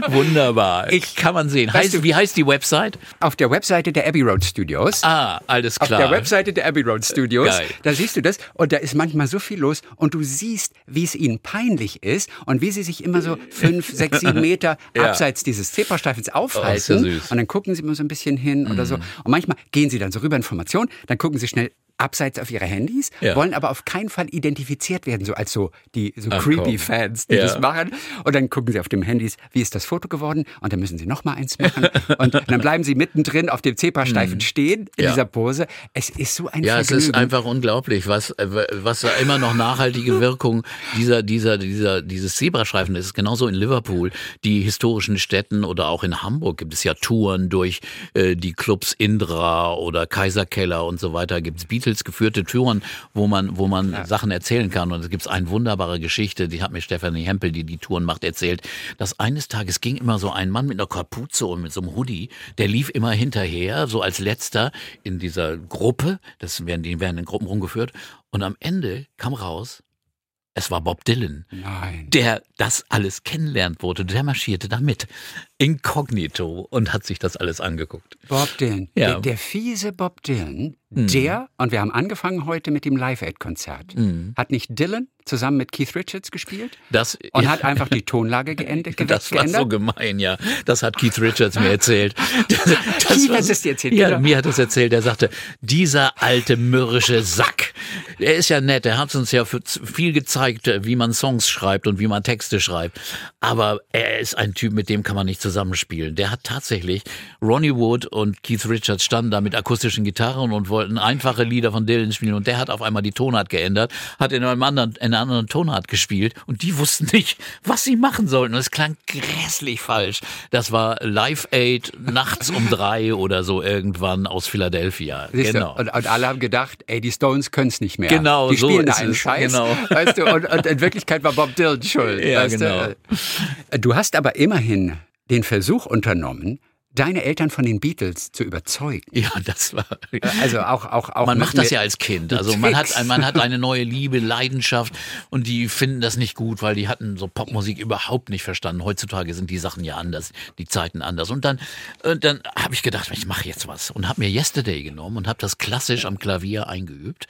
Speaker 2: Wunderbar.
Speaker 3: Ich-
Speaker 2: Kann man sehen.
Speaker 3: Weißt
Speaker 2: Heißt,
Speaker 3: du-
Speaker 2: wie heißt die Website?
Speaker 3: auf der Webseite der Abbey Road Studios.
Speaker 2: Ah, alles
Speaker 3: Auf
Speaker 2: klar.
Speaker 3: der Webseite der Abbey Road Studios,
Speaker 2: Geil.
Speaker 3: da siehst du das und da ist manchmal so viel los und du siehst, wie es ihnen peinlich ist und wie sie sich immer so fünf, sechs, sieben Meter
Speaker 2: Ja.
Speaker 3: abseits dieses Zebrastreifens
Speaker 2: Oh,
Speaker 3: aufhalten
Speaker 2: ja süß. Mhm.
Speaker 3: und dann gucken sie immer so ein bisschen hin oder so und manchmal gehen sie dann so rüber Informationen, dann gucken sie schnell abseits auf ihre Handys,
Speaker 2: Ja.
Speaker 3: wollen aber auf keinen Fall identifiziert werden, so als so die so
Speaker 2: Ach,
Speaker 3: creepy
Speaker 2: komm.
Speaker 3: Fans, die
Speaker 2: Ja.
Speaker 3: das machen. Und dann gucken sie auf dem Handys, wie ist das Foto geworden? Und dann müssen sie noch mal eins machen. und dann bleiben sie mittendrin auf dem Zebrastreifen stehen in
Speaker 2: Mhm. Ja.
Speaker 3: dieser Pose. Es ist so ein
Speaker 2: Ja, es
Speaker 3: Vergnügen.
Speaker 2: ist einfach unglaublich, was, äh, was da immer noch nachhaltige Wirkung dieser, dieser, dieser, dieses Zebrastreifen ist. Genauso in Liverpool, die historischen Städten oder auch in Hamburg gibt es ja Touren durch äh, die Clubs Indra oder Kaiserkeller und so weiter. Gibt es Beatles geführte Touren, wo man, wo man Sachen erzählen kann. Und es gibt eine wunderbare Geschichte, die hat mir Stefanie Hempel, die die Touren macht, erzählt, dass eines Tages ging immer so ein Mann mit einer Kapuze und mit so einem Hoodie, der lief immer hinterher, so als letzter in dieser Gruppe. Das werden, die werden in Gruppen rumgeführt. Und am Ende kam raus, Es war Bob Dylan.
Speaker 3: Nein.
Speaker 2: Der das alles kennenlernt wurde. Der marschierte da mit. Inkognito und hat sich das alles angeguckt.
Speaker 3: Bob Dylan.
Speaker 2: Ja.
Speaker 3: Der, der fiese Bob Dylan, der, und wir haben angefangen heute mit dem Live-Aid-Konzert, hat nicht Dylan zusammen mit Keith Richards gespielt
Speaker 2: Das,
Speaker 3: und hat einfach die Tonlage geendet,
Speaker 2: Das war so gemein, ja. Das hat Keith Richards mir erzählt. Das,
Speaker 3: Keith
Speaker 2: war
Speaker 3: hat es dir erzählt,
Speaker 2: Ja,
Speaker 3: genau.
Speaker 2: mir hat es erzählt. Er sagte, dieser alte mürrische Sack. Er ist ja nett. Er hat uns ja viel gezeigt, äh, wie man Songs schreibt und wie man Texte schreibt. Aber er ist ein Typ, mit dem kann man nicht zusammenspielen. Der hat tatsächlich Ronnie Wood und Keith Richards standen da mit akustischen Gitarren und wollten einfache Lieder von Dylan spielen. Und der hat auf einmal die Tonart geändert, hat in einem anderen, in einer anderen Tonart gespielt und die wussten nicht, was sie machen sollten. Und es klang grässlich falsch. Das war Live Aid nachts um drei oder so irgendwann aus Philadelphia.
Speaker 3: Siehst
Speaker 2: genau.
Speaker 3: und, und alle haben gedacht, ey, die Stones können es nicht mehr.
Speaker 2: Genau,
Speaker 3: die
Speaker 2: so
Speaker 3: spielen da einen
Speaker 2: es,
Speaker 3: Scheiß.
Speaker 2: genau.
Speaker 3: Weißt du, und, und in Wirklichkeit war Bob Dylan schuld.
Speaker 2: Ja, genau.
Speaker 3: Du? du hast aber immerhin den Versuch unternommen, deine Eltern von den Beatles zu überzeugen.
Speaker 2: ja, das war.
Speaker 3: Also auch, auch, auch
Speaker 2: Man macht das ja als Kind. Also man hat, man hat eine neue Liebe, Leidenschaft und die finden das nicht gut, weil die hatten so Popmusik überhaupt nicht verstanden. Heutzutage sind die Sachen ja anders, die Zeiten anders. Und dann, und dann habe ich gedacht, ich mache jetzt was und habe mir Yesterday genommen und habe das klassisch am Klavier eingeübt.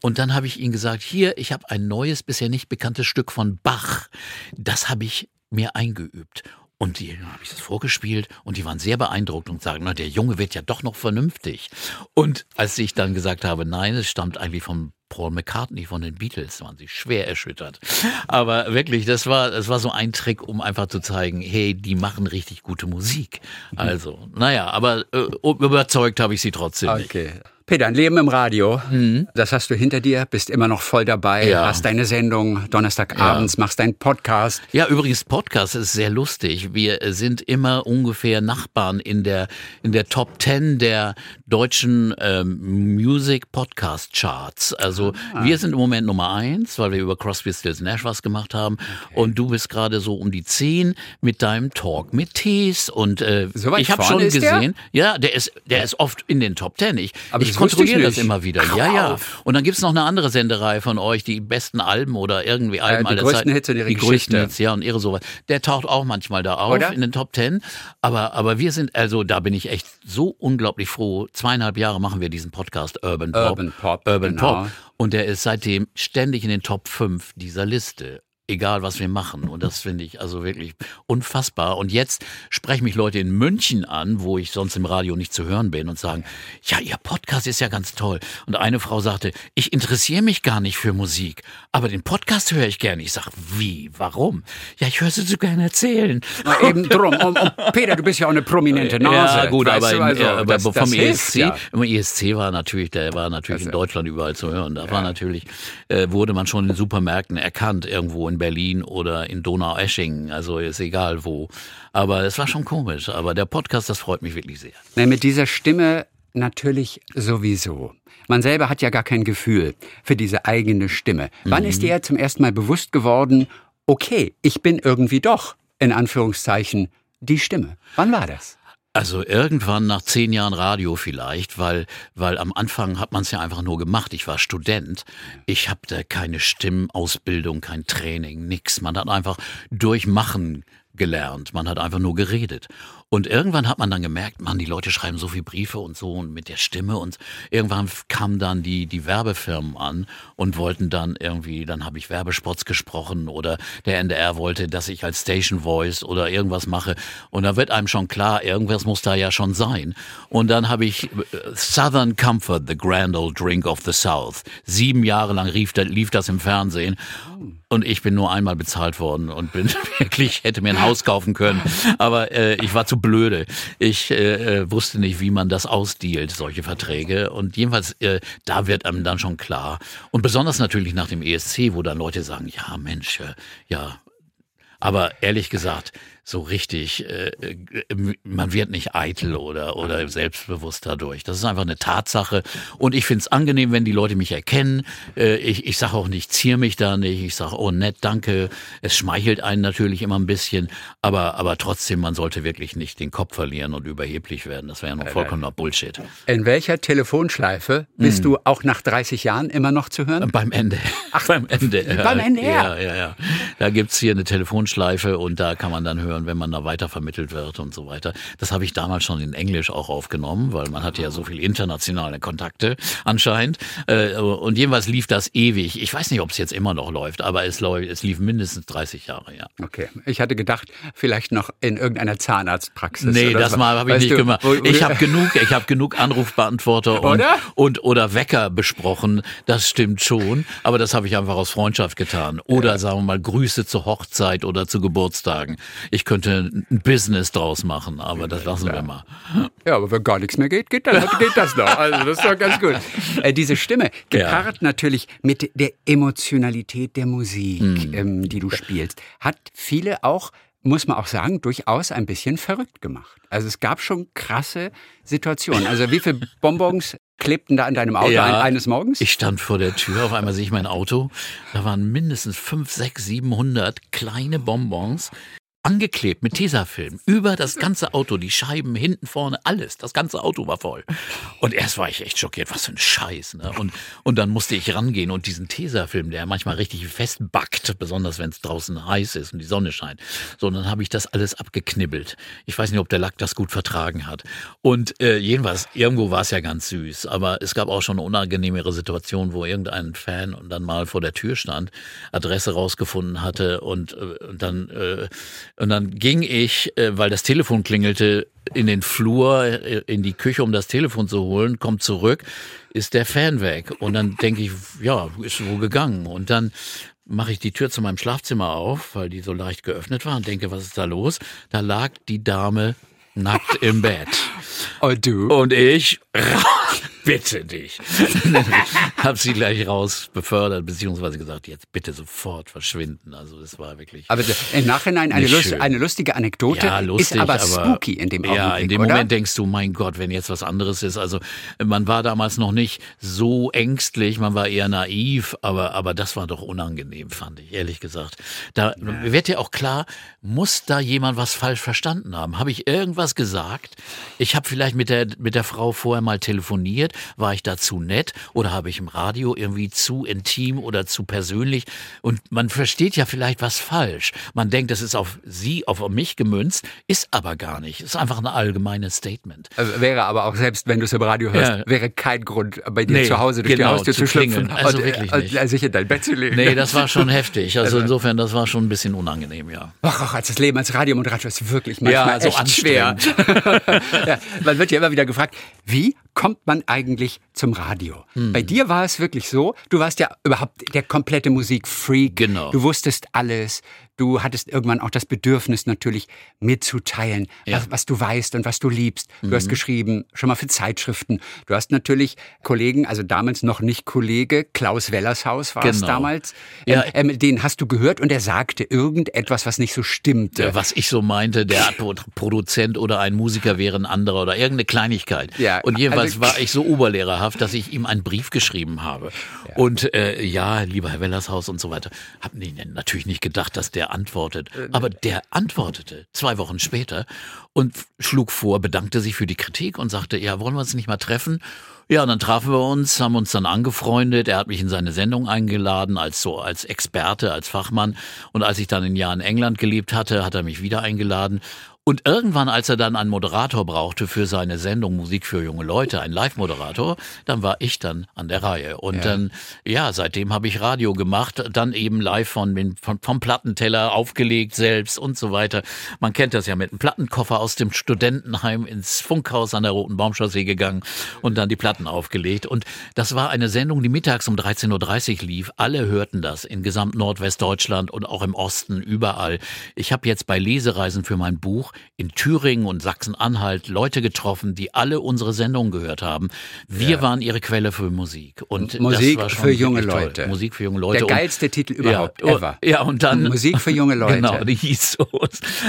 Speaker 2: Und dann habe ich ihnen gesagt, hier, ich habe ein neues, bisher nicht bekanntes Stück von Bach. Das habe ich mir eingeübt. Und die habe ich das vorgespielt und die waren sehr beeindruckt und sagen, na, der Junge wird ja doch noch vernünftig. Und als ich dann gesagt habe, nein, es stammt eigentlich von Paul McCartney von den Beatles, waren sie schwer erschüttert. Aber wirklich, das war, das war so ein Trick, um einfach zu zeigen, hey, die machen richtig gute Musik. Also, naja, aber äh, überzeugt habe ich sie trotzdem nicht.
Speaker 3: Okay. Peter, ein Leben im Radio, das hast du hinter dir, bist immer noch voll dabei,
Speaker 2: Mhm. Ja.
Speaker 3: hast deine Sendung Donnerstagabends, machst deinen Podcast.
Speaker 2: Ja, übrigens, Podcast ist sehr lustig. Wir sind immer ungefähr Nachbarn in der, in der Top 10 der deutschen ähm, Music Podcast Charts. Also wir sind im Moment Nummer eins, weil wir über Crosby, Stills Nash was gemacht haben. Und du bist gerade so um die 10 mit deinem Talk mit Tees. Und äh,
Speaker 3: So
Speaker 2: ich habe schon
Speaker 3: ist der?
Speaker 2: gesehen, ja, der ist, der ist oft in den Top 10. Ich,
Speaker 3: Aber
Speaker 2: ich
Speaker 3: ich
Speaker 2: kontrolliere das immer wieder.
Speaker 3: Ach,
Speaker 2: ja, ja. Und dann gibt's noch eine andere Senderei von euch, die besten Alben oder irgendwie Alben
Speaker 3: die
Speaker 2: aller
Speaker 3: größten
Speaker 2: Zeiten.
Speaker 3: Hits und ihre
Speaker 2: die größten
Speaker 3: Geschichte.
Speaker 2: Hits, ja, und ihre sowas. Der taucht auch manchmal da auf
Speaker 3: Oder?
Speaker 2: in den Top Ten. Aber, aber wir sind, also da bin ich echt so unglaublich froh. Zweieinhalb Jahre machen wir diesen Podcast Urban Pop.
Speaker 3: Urban Pop,
Speaker 2: Urban
Speaker 3: genau.
Speaker 2: Pop. Und der ist seitdem ständig in den Top 5 dieser Liste. Egal, was wir machen. Und das finde ich also wirklich unfassbar. Und jetzt sprechen mich Leute in München an, wo ich sonst im Radio nicht zu hören bin und sagen, ja, Ihr Podcast ist ja ganz toll. Und eine Frau sagte, ich interessiere mich gar nicht für Musik, aber den Podcast höre ich gerne. Ich sage, wie, warum? Ja, ich höre sie so gerne erzählen.
Speaker 3: Na, eben drum. Und, und Peter, du bist ja auch eine prominente Nase.
Speaker 2: Ja, gut, aber, im,
Speaker 3: also,
Speaker 2: ja, aber
Speaker 3: das,
Speaker 2: vom
Speaker 3: das
Speaker 2: ESC,
Speaker 3: ja.
Speaker 2: im ESC war natürlich, der war natürlich in Deutschland überall zu hören. Da war natürlich, äh, wurde man schon in Supermärkten erkannt, irgendwo in Berlin oder in Donaueschingen, also ist egal wo. Aber es war schon komisch. Aber der Podcast, das freut mich wirklich sehr.
Speaker 3: Na, mit dieser Stimme natürlich sowieso. Man selber hat ja gar kein Gefühl für diese eigene Stimme. Wann
Speaker 2: Mhm.
Speaker 3: ist dir zum ersten Mal bewusst geworden, okay, ich bin irgendwie doch, in Anführungszeichen, die Stimme? Wann war das?
Speaker 2: Also irgendwann nach zehn Jahren Radio vielleicht, weil, weil am Anfang hat man es ja einfach nur gemacht. Ich war Student. Ich da keine Stimmausbildung, kein Training, nix. Man hat einfach durchmachen gelernt. Man hat einfach nur geredet. Und irgendwann hat man dann gemerkt, man, die Leute schreiben so viele Briefe und so und mit der Stimme und irgendwann kamen dann die, die Werbefirmen an und wollten dann irgendwie, dann habe ich Werbespots gesprochen oder der NDR wollte, dass ich als Station Voice oder irgendwas mache. Und da wird einem schon klar, irgendwas muss da ja schon sein. Und dann habe ich äh, Southern Comfort, the grand old drink of the South. Sieben Jahre lang lief, lief das im Fernsehen. Und ich bin nur einmal bezahlt worden und bin wirklich, hätte mir ein Haus kaufen können. Aber äh, ich war zu blöde. Ich äh, äh, wusste nicht, wie man das ausdealt, solche Verträge. Und jedenfalls, äh, da wird einem dann schon klar. Und besonders natürlich nach dem ESC, wo dann Leute sagen, ja Mensch, äh, ja. Aber ehrlich gesagt, so richtig, äh, äh, man wird nicht eitel oder, oder selbstbewusst dadurch. Das ist einfach eine Tatsache. Und ich finde es angenehm, wenn die Leute mich erkennen. Äh, ich ich sage auch nicht, zier mich da nicht. Ich sage, oh nett, danke. Es schmeichelt einen natürlich immer ein bisschen. Aber, aber trotzdem, man sollte wirklich nicht den Kopf verlieren und überheblich werden. Das wäre ja noch vollkommener Bullshit.
Speaker 3: In welcher Telefonschleife bist hm. du auch nach 30 Jahren immer noch zu hören?
Speaker 2: Beim Ende. Ach, beim Ende.
Speaker 3: Beim Ende,
Speaker 2: ja. Ja, ja, ja. Da gibt's hier eine Telefonschleife und da kann man dann hören, hören, wenn man da weitervermittelt wird und so weiter. Das habe ich damals schon in Englisch auch aufgenommen, weil man hatte ja so viel internationale Kontakte anscheinend. Äh, und jedenfalls lief das ewig. Ich weiß nicht, ob es jetzt immer noch läuft, aber es, läuft, es lief mindestens 30 Jahre, ja.
Speaker 3: Okay. Ich hatte gedacht, vielleicht noch in irgendeiner Zahnarztpraxis.
Speaker 2: Nee, das mal habe ich nicht du, gemacht. Ich habe genug, ich habe genug Anrufbeantworter und, oder? und oder Wecker besprochen. Das stimmt schon, aber das habe ich einfach aus Freundschaft getan. Oder ja. sagen wir mal Grüße zur Hochzeit oder zu Geburtstagen. Ich ich könnte ein Business draus machen, aber das lassen ja. wir mal.
Speaker 3: Ja, aber wenn gar nichts mehr geht, geht, dann, geht das noch. Also das ist doch ganz gut. Äh, diese Stimme, gepaart ja. natürlich mit der Emotionalität der Musik, hm. ähm, die du spielst, hat viele auch muss man auch sagen, durchaus ein bisschen verrückt gemacht. Also es gab schon krasse Situationen. Also wie viele Bonbons klebten da an deinem Auto ja, ein, eines Morgens?
Speaker 2: Ich stand vor der Tür, auf einmal sehe ich mein Auto. Da waren mindestens 5, 6, 700 kleine Bonbons angeklebt mit Tesafilm über das ganze Auto, die Scheiben hinten, vorne, alles. Das ganze Auto war voll. Und erst war ich echt schockiert, was für ein Scheiß. Ne? Und, und dann musste ich rangehen und diesen Tesafilm, der manchmal richtig festbackt, besonders wenn es draußen heiß ist und die Sonne scheint. So, dann habe ich das alles abgeknibbelt. Ich weiß nicht, ob der Lack das gut vertragen hat. Und äh, jedenfalls, irgendwo war es ja ganz süß. Aber es gab auch schon eine unangenehmere Situation, wo irgendein Fan und dann mal vor der Tür stand, Adresse rausgefunden hatte und, äh, und dann äh, und dann ging ich, äh, weil das Telefon klingelte, in den Flur, äh, in die Küche, um das Telefon zu holen, kommt zurück, ist der Fan weg. Und dann denke ich, ja, ist wo gegangen. Und dann mache ich die Tür zu meinem Schlafzimmer auf, weil die so leicht geöffnet war und denke, was ist da los? Da lag die Dame nackt im Bett.
Speaker 3: Und du?
Speaker 2: Und ich bitte dich. hab sie gleich raus befördert, beziehungsweise gesagt, jetzt bitte sofort verschwinden. Also das war wirklich.
Speaker 3: Aber im Nachhinein eine, Lust, eine lustige Anekdote ja, lustig, ist aber, aber spooky in dem Augenblick. Ja,
Speaker 2: in dem
Speaker 3: oder?
Speaker 2: Moment denkst du, mein Gott, wenn jetzt was anderes ist. Also man war damals noch nicht so ängstlich, man war eher naiv, aber, aber das war doch unangenehm, fand ich, ehrlich gesagt. Da ja. wird ja auch klar, muss da jemand was falsch verstanden haben? Habe ich irgendwas gesagt? Ich habe vielleicht mit der, mit der Frau vorher mal telefoniert war ich da zu nett oder habe ich im Radio irgendwie zu intim oder zu persönlich? Und man versteht ja vielleicht was falsch. Man denkt, das ist auf sie, auf mich gemünzt, ist aber gar nicht. Ist einfach ein allgemeines Statement.
Speaker 3: Also wäre aber auch selbst, wenn du es im Radio hörst, ja. wäre kein Grund, bei dir nee, zu Hause durch genau, die Haustür zu, zu schlüpfen
Speaker 2: also und, wirklich nicht.
Speaker 3: und sich in dein Bett zu legen.
Speaker 2: Nee, das war schon heftig. Also, also insofern, das war schon ein bisschen unangenehm, ja.
Speaker 3: Ach, ach als das Leben als Radiomoderator ist wirklich manchmal ja, so echt schwer. ja, man wird ja immer wieder gefragt, wie kommt man eigentlich zum Radio? Hm. Bei dir war es wirklich so, du warst ja überhaupt der komplette Musikfreak.
Speaker 2: Genau.
Speaker 3: Du wusstest alles du hattest irgendwann auch das Bedürfnis natürlich mitzuteilen, ja. was, was, du weißt und was du liebst. Du mhm. hast geschrieben, schon mal für Zeitschriften. Du hast natürlich Kollegen, also damals noch nicht Kollege, Klaus Wellershaus war genau. es damals, ja. Ähm, ähm, den hast du gehört und er sagte irgendetwas, was nicht so stimmte.
Speaker 2: Was ich so meinte, der Produzent oder ein Musiker wäre ein anderer oder irgendeine Kleinigkeit. Ja, und jedenfalls also, war ich so oberlehrerhaft, dass ich ihm einen Brief geschrieben habe. Ja. Und äh, ja, lieber Herr Wellershaus und so weiter, habe natürlich nicht gedacht, dass der der antwortet. Äh, Aber der antwortete zwei Wochen später und schlug vor, bedankte sich für die Kritik und sagte, ja, wollen wir uns nicht mal treffen? Ja, und dann trafen wir uns, haben uns dann angefreundet. Er hat mich in seine Sendung eingeladen als so als Experte, als Fachmann. Und als ich dann ein Jahr in England gelebt hatte, hat er mich wieder eingeladen. Und irgendwann, als er dann einen Moderator brauchte für seine Sendung Musik für junge Leute, einen Live-Moderator, dann war ich dann an der Reihe. Und ja. dann, ja, seitdem habe ich Radio gemacht, dann eben live von, von, vom Plattenteller aufgelegt selbst und so weiter. Man kennt das ja mit einem Plattenkoffer aus dem Studentenheim ins Funkhaus an der Roten Baumchaussee gegangen und dann die Platten aufgelegt. Und das war eine Sendung, die mittags um 13.30 Uhr lief. Alle hörten das in gesamt Nordwestdeutschland und auch im Osten, überall. Ich habe jetzt bei Lesereisen für mein Buch auch in Thüringen und Sachsen-Anhalt Leute getroffen, die alle unsere Sendungen gehört haben. Wir ja. waren ihre Quelle für Musik. Und
Speaker 3: Musik für junge Leute.
Speaker 2: Musik für junge Leute.
Speaker 3: Der geilste und, Titel überhaupt,
Speaker 2: ja,
Speaker 3: ever.
Speaker 2: Ja, und dann.
Speaker 3: Musik für junge Leute.
Speaker 2: Genau, die hieß so.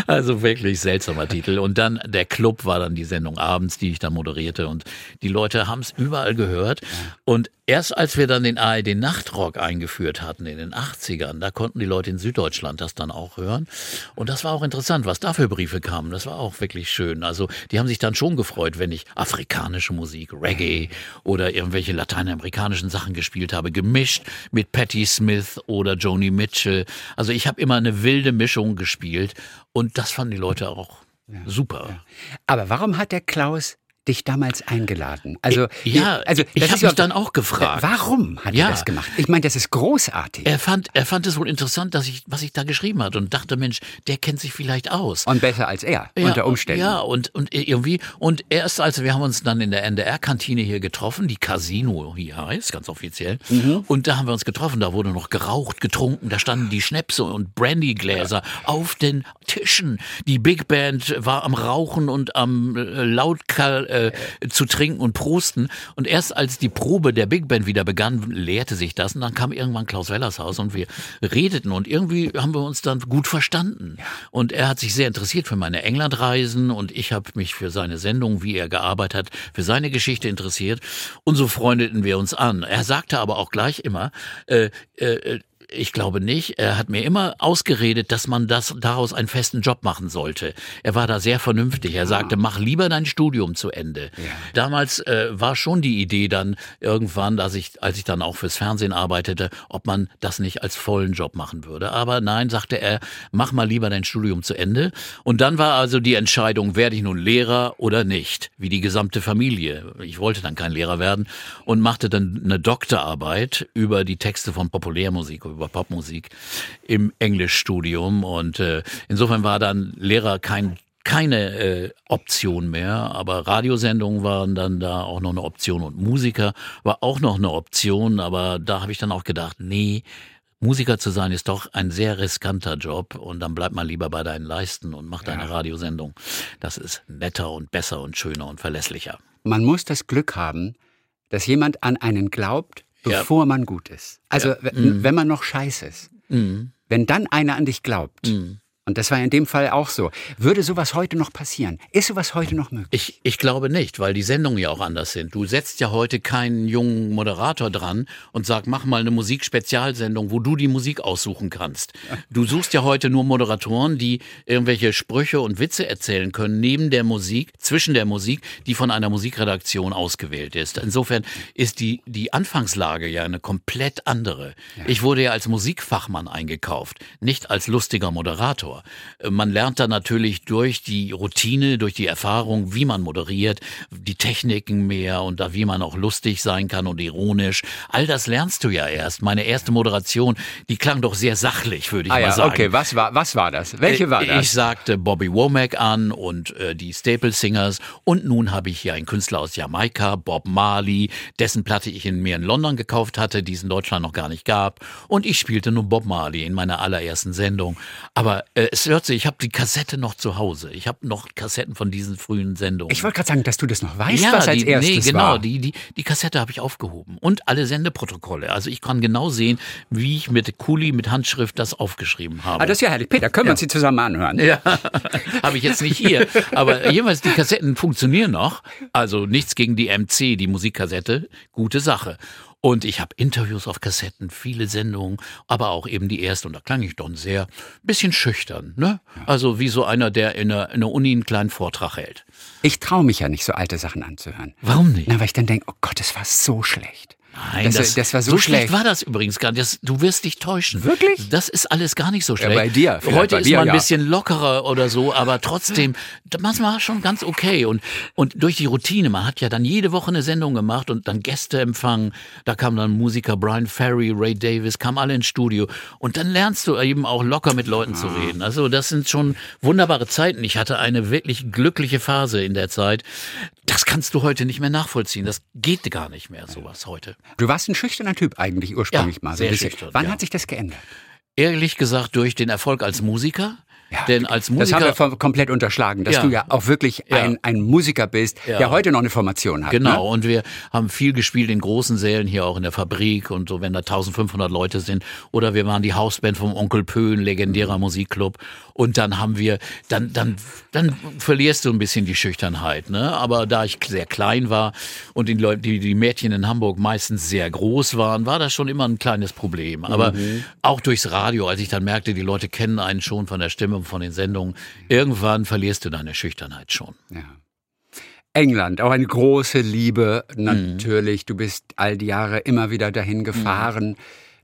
Speaker 2: Also wirklich seltsamer Titel. Und dann der Club war dann die Sendung abends, die ich dann moderierte. Und die Leute haben es überall gehört. Und erst als wir dann den ARD Nachtrock eingeführt hatten in den 80ern, da konnten die Leute in Süddeutschland das dann auch hören. Und das war auch interessant, was da für Briefe kamen. Das war auch wirklich schön. Also die haben sich dann schon gefreut, wenn ich afrikanische Musik, Reggae oder irgendwelche lateinamerikanischen Sachen gespielt habe, gemischt mit Patti Smith oder Joni Mitchell. Also ich habe immer eine wilde Mischung gespielt und das fanden die Leute auch ja, super. Ja.
Speaker 3: Aber warum hat der Klaus dich damals eingeladen? Also
Speaker 2: ja, also ich habe mich dann auch gefragt.
Speaker 3: Warum hat ja. er das gemacht? Ich meine, das ist großartig.
Speaker 2: Er fand, er fand es wohl interessant, dass ich, was ich da geschrieben hat und dachte, Mensch, der kennt sich vielleicht aus.
Speaker 3: Und besser als er
Speaker 2: ja,
Speaker 3: unter Umständen.
Speaker 2: Ja und und irgendwie und erst als wir haben uns dann in der NDR-Kantine hier getroffen, die Casino hier heißt, ganz offiziell. Mhm. Und da haben wir uns getroffen. Da wurde noch geraucht, getrunken. Da standen die Schnäpse und Brandygläser ja. auf den Tischen. Die Big Band war am Rauchen und am äh, lautkal äh, zu trinken und prosten. Und erst als die Probe der Big Band wieder begann, leerte sich das. Und dann kam irgendwann Klaus Wellers Haus und wir redeten. Und irgendwie haben wir uns dann gut verstanden. Und er hat sich sehr interessiert für meine Englandreisen und ich habe mich für seine Sendung, wie er gearbeitet hat, für seine Geschichte interessiert. Und so freundeten wir uns an. Er sagte aber auch gleich immer, äh, äh, ich glaube nicht. Er hat mir immer ausgeredet, dass man das daraus einen festen Job machen sollte. Er war da sehr vernünftig. Er sagte, mach lieber dein Studium zu Ende. Ja. Damals äh, war schon die Idee dann irgendwann, dass ich, als ich dann auch fürs Fernsehen arbeitete, ob man das nicht als vollen Job machen würde. Aber nein, sagte er, mach mal lieber dein Studium zu Ende. Und dann war also die Entscheidung, werde ich nun Lehrer oder nicht, wie die gesamte Familie. Ich wollte dann kein Lehrer werden und machte dann eine Doktorarbeit über die Texte von Populärmusik, über Popmusik im Englischstudium. Und äh, insofern war dann Lehrer kein keine äh, Option mehr, aber Radiosendungen waren dann da auch noch eine Option und Musiker war auch noch eine Option, aber da habe ich dann auch gedacht, nee, Musiker zu sein ist doch ein sehr riskanter Job. Und dann bleib mal lieber bei deinen Leisten und mach deine Radiosendung. Das ist netter und besser und schöner und verlässlicher.
Speaker 3: Man muss das Glück haben, dass jemand an einen glaubt, bevor ja. man gut ist. Also ja. mhm. wenn man noch scheiße ist. Mhm. Wenn dann einer an dich glaubt, mhm. Und das war in dem Fall auch so. Würde sowas heute noch passieren? Ist sowas heute noch möglich?
Speaker 2: Ich, ich glaube nicht, weil die Sendungen ja auch anders sind. Du setzt ja heute keinen jungen Moderator dran und sag, mach mal eine Musikspezialsendung, wo du die Musik aussuchen kannst. Du suchst ja heute nur Moderatoren, die irgendwelche Sprüche und Witze erzählen können, neben der Musik, zwischen der Musik, die von einer Musikredaktion ausgewählt ist. Insofern ist die, die Anfangslage ja eine komplett andere. Ja. Ich wurde ja als Musikfachmann eingekauft, nicht als lustiger Moderator. Moderator. Äh, man lernt da natürlich durch die Routine, durch die Erfahrung, wie man moderiert, die Techniken mehr und da wie man auch lustig sein kann und ironisch. All das lernst du ja erst. Meine erste Moderation, die klang doch sehr sachlich, würde ich ah, mal ja, sagen.
Speaker 3: Okay, was war, was war das? Welche war das?
Speaker 2: Ich sagte Bobby Womack an und äh, die Staple Singers und nun habe ich hier einen Künstler aus Jamaika, Bob Marley, dessen Platte ich in mir in London gekauft hatte, die es in Deutschland noch gar nicht gab und ich spielte nur Bob Marley in meiner allerersten Sendung. Aber äh, es hört sich, ich habe die Kassette noch zu Hause. Ich habe noch Kassetten von diesen frühen Sendungen.
Speaker 3: Ich wollte gerade sagen, dass du das noch weißt, ja, was als die, erstes nee,
Speaker 2: genau,
Speaker 3: war.
Speaker 2: Die, die, die Kassette habe ich aufgehoben. Und alle Sendeprotokolle. Also ich kann genau sehen, wie ich mit Kuli, mit Handschrift das aufgeschrieben habe.
Speaker 3: Ah, das ist ja herrlich. Peter, können ja. wir uns die zusammen anhören?
Speaker 2: Ja, habe ich jetzt nicht hier. Aber jeweils, die Kassetten funktionieren noch. Also nichts gegen die MC, die Musikkassette. Gute Sache. Und ich habe Interviews auf Kassetten, viele Sendungen, aber auch eben die erste. Und da klang ich ein sehr bisschen schüchtern. Ne? Also wie so einer, der in der, in der Uni einen kleinen Vortrag hält.
Speaker 3: Ich traue mich ja nicht, so alte Sachen anzuhören.
Speaker 2: Warum nicht?
Speaker 3: Na, weil ich dann denke, oh Gott, es war so schlecht.
Speaker 2: Nein, das, das, das war so, so schlecht. schlecht war das übrigens gar nicht. du wirst dich täuschen.
Speaker 3: Wirklich?
Speaker 2: Das ist alles gar nicht so schlecht.
Speaker 3: Ja, bei dir.
Speaker 2: Heute
Speaker 3: bei
Speaker 2: ist
Speaker 3: dir,
Speaker 2: man ein
Speaker 3: ja.
Speaker 2: bisschen lockerer oder so, aber trotzdem, manchmal schon ganz okay. Und, und durch die Routine, man hat ja dann jede Woche eine Sendung gemacht und dann Gäste empfangen. Da kamen dann Musiker Brian Ferry, Ray Davis, kamen alle ins Studio. Und dann lernst du eben auch locker mit Leuten zu reden. Also das sind schon wunderbare Zeiten. Ich hatte eine wirklich glückliche Phase in der Zeit. Das kannst du heute nicht mehr nachvollziehen. Das geht gar nicht mehr, sowas heute.
Speaker 3: Du warst ein schüchterner Typ eigentlich ursprünglich
Speaker 2: ja,
Speaker 3: mal.
Speaker 2: Sehr schüchtern,
Speaker 3: Wann
Speaker 2: ja.
Speaker 3: hat sich das geändert?
Speaker 2: Ehrlich gesagt durch den Erfolg als Musiker. Denn als
Speaker 3: Das
Speaker 2: Musiker
Speaker 3: haben wir komplett unterschlagen, dass
Speaker 2: Ja.
Speaker 3: du ja auch wirklich
Speaker 2: Ja.
Speaker 3: ein, ein Musiker bist,
Speaker 2: Ja.
Speaker 3: der heute noch eine Formation hat.
Speaker 2: Genau,
Speaker 3: Ne?
Speaker 2: und wir haben viel gespielt in großen Sälen, hier auch in der Fabrik und so, wenn da 1500 Leute sind. Oder wir waren die Hausband vom Onkel Pö, ein legendärer Musikclub. Und dann haben wir, dann, dann, dann verlierst du ein bisschen die Schüchternheit, ne? Aber da ich sehr klein war und die Leute, die, die Mädchen in Hamburg meistens sehr groß waren, war das schon immer ein kleines Problem. Aber auch durchs Radio, als ich dann merkte, die Leute kennen einen schon von der Stimme und von den Sendungen, irgendwann verlierst du deine Schüchternheit schon.
Speaker 3: Ja. England, auch eine große Liebe natürlich. Du bist all die Jahre immer wieder dahin gefahren.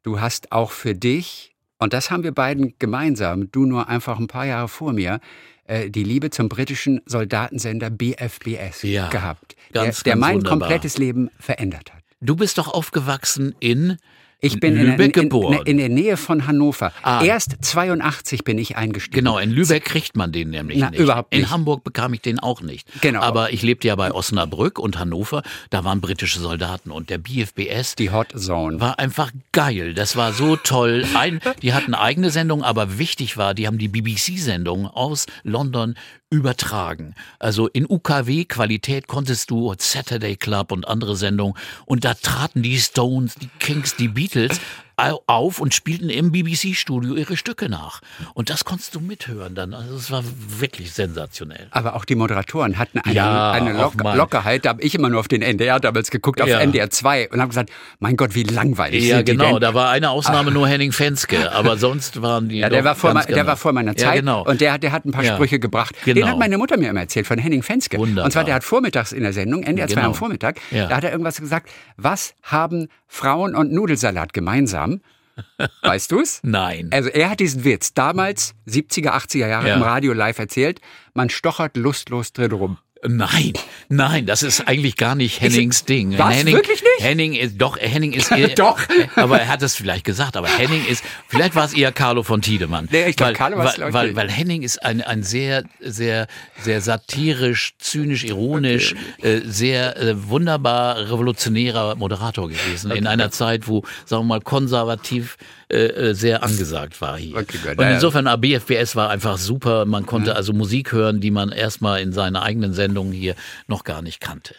Speaker 3: Du hast auch für dich, und das haben wir beiden gemeinsam, du nur einfach ein paar Jahre vor mir, äh, die Liebe zum britischen Soldatensender BFBS
Speaker 2: Ja,
Speaker 3: gehabt,
Speaker 2: ganz,
Speaker 3: der, der
Speaker 2: ganz
Speaker 3: mein
Speaker 2: wunderbar.
Speaker 3: komplettes Leben verändert hat.
Speaker 2: Du bist doch aufgewachsen in
Speaker 3: Ich bin
Speaker 2: Lübeck
Speaker 3: in, in,
Speaker 2: geboren.
Speaker 3: in, in der Nähe von Hannover.
Speaker 2: Ah.
Speaker 3: Erst 82 bin ich eingestiegen.
Speaker 2: Genau, in Lübeck kriegt man den nämlich
Speaker 3: Na,
Speaker 2: nicht.
Speaker 3: überhaupt
Speaker 2: In
Speaker 3: nicht.
Speaker 2: Hamburg bekam ich den auch nicht.
Speaker 3: Genau.
Speaker 2: Aber ich lebte ja bei Osnabrück und Hannover, da waren britische Soldaten und der BFBS
Speaker 3: Die Hot Zone.
Speaker 2: war einfach geil. Das war so toll. Ein, die hatten eigene Sendung, aber wichtig war, die haben die BBC-Sendung aus London übertragen. Also in UKW-Qualität konntest du Saturday Club und andere Sendungen und da traten die Stones, die Kings, die Beatles auf und spielten im BBC-Studio ihre Stücke nach. Und das konntest du mithören dann. Also es war wirklich sensationell.
Speaker 3: Aber auch die Moderatoren hatten eine,
Speaker 2: Ja,
Speaker 3: eine
Speaker 2: ach
Speaker 3: Lock. Lockerheit. Da habe ich immer nur auf den NDR damals geguckt, auf
Speaker 2: Ja.
Speaker 3: NDR 2 und habe gesagt, mein Gott, wie langweilig
Speaker 2: Ja,
Speaker 3: sind die
Speaker 2: genau.
Speaker 3: denn?
Speaker 2: Da war eine Ausnahme nur Henning Fenske, aber sonst waren die.
Speaker 3: Ja, der war, vor,
Speaker 2: ganz
Speaker 3: mein- der
Speaker 2: genau.
Speaker 3: war vor meiner Zeit
Speaker 2: Ja, genau.
Speaker 3: und der, hat- der hat ein paar
Speaker 2: Ja.
Speaker 3: Sprüche gebracht. Den
Speaker 2: Genau.
Speaker 3: hat meine Mutter mir immer erzählt, von Henning Fenske.
Speaker 2: Wunderbar.
Speaker 3: Und zwar, der hat vormittags in der Sendung, NDR 2
Speaker 2: Genau.
Speaker 3: am Vormittag,
Speaker 2: Ja.
Speaker 3: da hat er irgendwas gesagt, was haben Frauen und Nudelsalat gemeinsam? Weißt du's?
Speaker 2: Nein.
Speaker 3: Also er hat diesen Witz damals, 70er, 80er Jahre
Speaker 2: Ja.
Speaker 3: im Radio live erzählt. Man stochert lustlos drin rum.
Speaker 2: Nein, nein, das ist eigentlich gar nicht Hennings Ding.
Speaker 3: Was?
Speaker 2: Henning,
Speaker 3: Wirklich nicht?
Speaker 2: Henning ist, doch, Henning ist,
Speaker 3: Doch.
Speaker 2: aber er hat es vielleicht gesagt, aber Henning ist, vielleicht war es eher Carlo von Tiedemann.
Speaker 3: Nee, ich glaub,
Speaker 2: weil,
Speaker 3: Carlo war's, glaub
Speaker 2: weil,
Speaker 3: ich,
Speaker 2: weil, Henning ist ein, ein sehr, sehr, sehr satirisch, zynisch, ironisch, äh, sehr äh, wunderbar revolutionärer Moderator gewesen. In einer Zeit, wo, sagen wir mal, konservativ äh, äh, sehr angesagt war hier.
Speaker 3: Okay.
Speaker 2: Und insofern, ABFBS war einfach super. Man konnte also Musik hören, die man erstmal in seiner eigenen Sendung hier noch gar nicht kannte.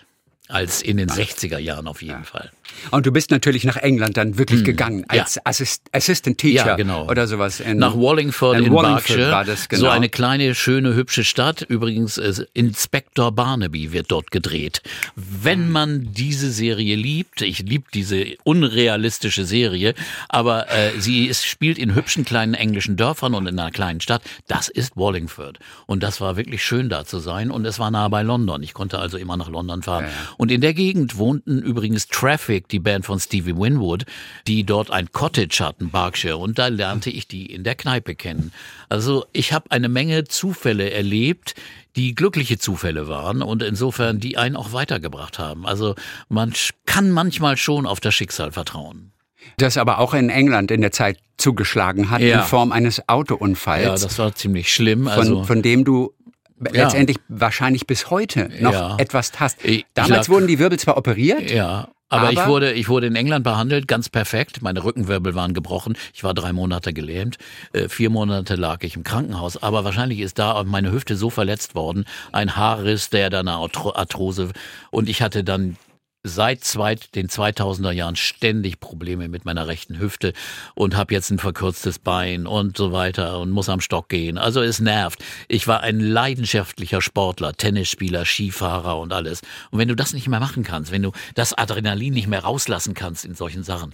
Speaker 2: Als in den 60er Jahren auf jeden Fall.
Speaker 3: Und du bist natürlich nach England dann wirklich gegangen,
Speaker 2: Hm. Ja.
Speaker 3: als Assist Assistant Teacher
Speaker 2: Ja, genau.
Speaker 3: oder sowas. In,
Speaker 2: Nach Wallingford in,
Speaker 3: in Wallingford
Speaker 2: Berkshire.
Speaker 3: war das, genau.
Speaker 2: So eine kleine, schöne, hübsche Stadt. Übrigens, äh, Inspector Barnaby wird dort gedreht. Wenn man diese Serie liebt, ich liebe diese unrealistische Serie, aber äh, sie ist, spielt in hübschen kleinen englischen Dörfern und in einer kleinen Stadt. Das ist Wallingford. Und das war wirklich schön da zu sein. Und es war nah bei London. Ich konnte also immer nach London fahren. Und in der Gegend wohnten übrigens Traffic, die Band von Stevie Winwood, die dort ein Cottage hatten, Berkshire. Und da lernte ich die in der Kneipe kennen. Also ich habe eine Menge Zufälle erlebt, die glückliche Zufälle waren und insofern die einen auch weitergebracht haben. Also man kann manchmal schon auf das Schicksal vertrauen.
Speaker 3: das aber auch in England in der Zeit zugeschlagen hat,
Speaker 2: Ja.
Speaker 3: in Form eines Autounfalls,
Speaker 2: Ja, das war ziemlich schlimm.
Speaker 3: von,
Speaker 2: Also
Speaker 3: von dem du. Letztendlich wahrscheinlich bis heute noch etwas hast.
Speaker 2: Ich- ich
Speaker 3: Damals
Speaker 2: lag-
Speaker 3: wurden die Wirbel zwar operiert,
Speaker 2: Ja. Aber, ich
Speaker 3: Aber-
Speaker 2: wurde, ich wurde in England behandelt, ganz perfekt. Meine Rückenwirbel waren gebrochen. Ich war drei Monate gelähmt. Äh, vier Monate lag ich im Krankenhaus. Aber wahrscheinlich ist da meine Hüfte so verletzt worden. Ein Haarriss, der dann eine Arthro- Arthrose. Und ich hatte dann seit zweit, den 2000er Jahren ständig Probleme mit meiner rechten Hüfte und habe jetzt ein verkürztes Bein und so weiter und muss am Stock gehen. Also es nervt. Ich war ein leidenschaftlicher Sportler, Tennisspieler, Skifahrer und alles. Und wenn du das nicht mehr machen kannst, wenn du das Adrenalin nicht mehr rauslassen kannst in solchen Sachen,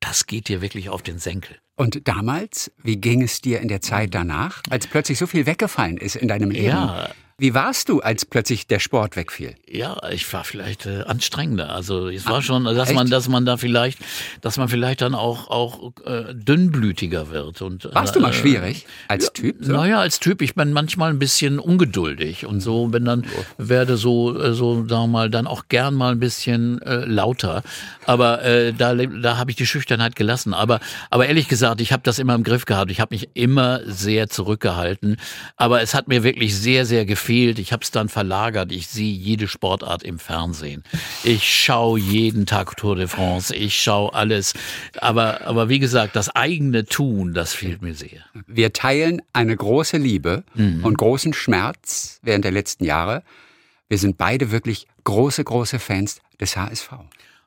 Speaker 2: das geht dir wirklich auf den Senkel.
Speaker 3: Und damals, wie ging es dir in der Zeit danach, als plötzlich so viel weggefallen ist in deinem Leben?
Speaker 2: Ja.
Speaker 3: Wie warst du, als plötzlich der Sport wegfiel?
Speaker 2: Ja, ich war vielleicht äh, anstrengender. Also es war schon, dass
Speaker 3: echt?
Speaker 2: man, dass man da vielleicht, dass man vielleicht dann auch auch äh, dünnblütiger wird. Und
Speaker 3: Warst du mal
Speaker 2: äh,
Speaker 3: schwierig als Typ? So?
Speaker 2: Naja, als Typ, ich bin manchmal ein bisschen ungeduldig und so bin dann, werde so, äh, so, sagen wir mal, dann auch gern mal ein bisschen äh, lauter. Aber äh, da, da habe ich die Schüchternheit gelassen. Aber, aber ehrlich gesagt, ich habe das immer im Griff gehabt. Ich habe mich immer sehr zurückgehalten. Aber es hat mir wirklich sehr, sehr gefehlt, fehlt. Ich habe es dann verlagert. Ich sehe jede Sportart im Fernsehen. Ich schaue jeden Tag Tour de France. Ich schaue alles. Aber, aber wie gesagt, das eigene Tun, das fehlt mir sehr.
Speaker 3: Wir teilen eine große Liebe
Speaker 2: Mhm.
Speaker 3: und großen Schmerz während der letzten Jahre. Wir sind beide wirklich große, große Fans des HSV.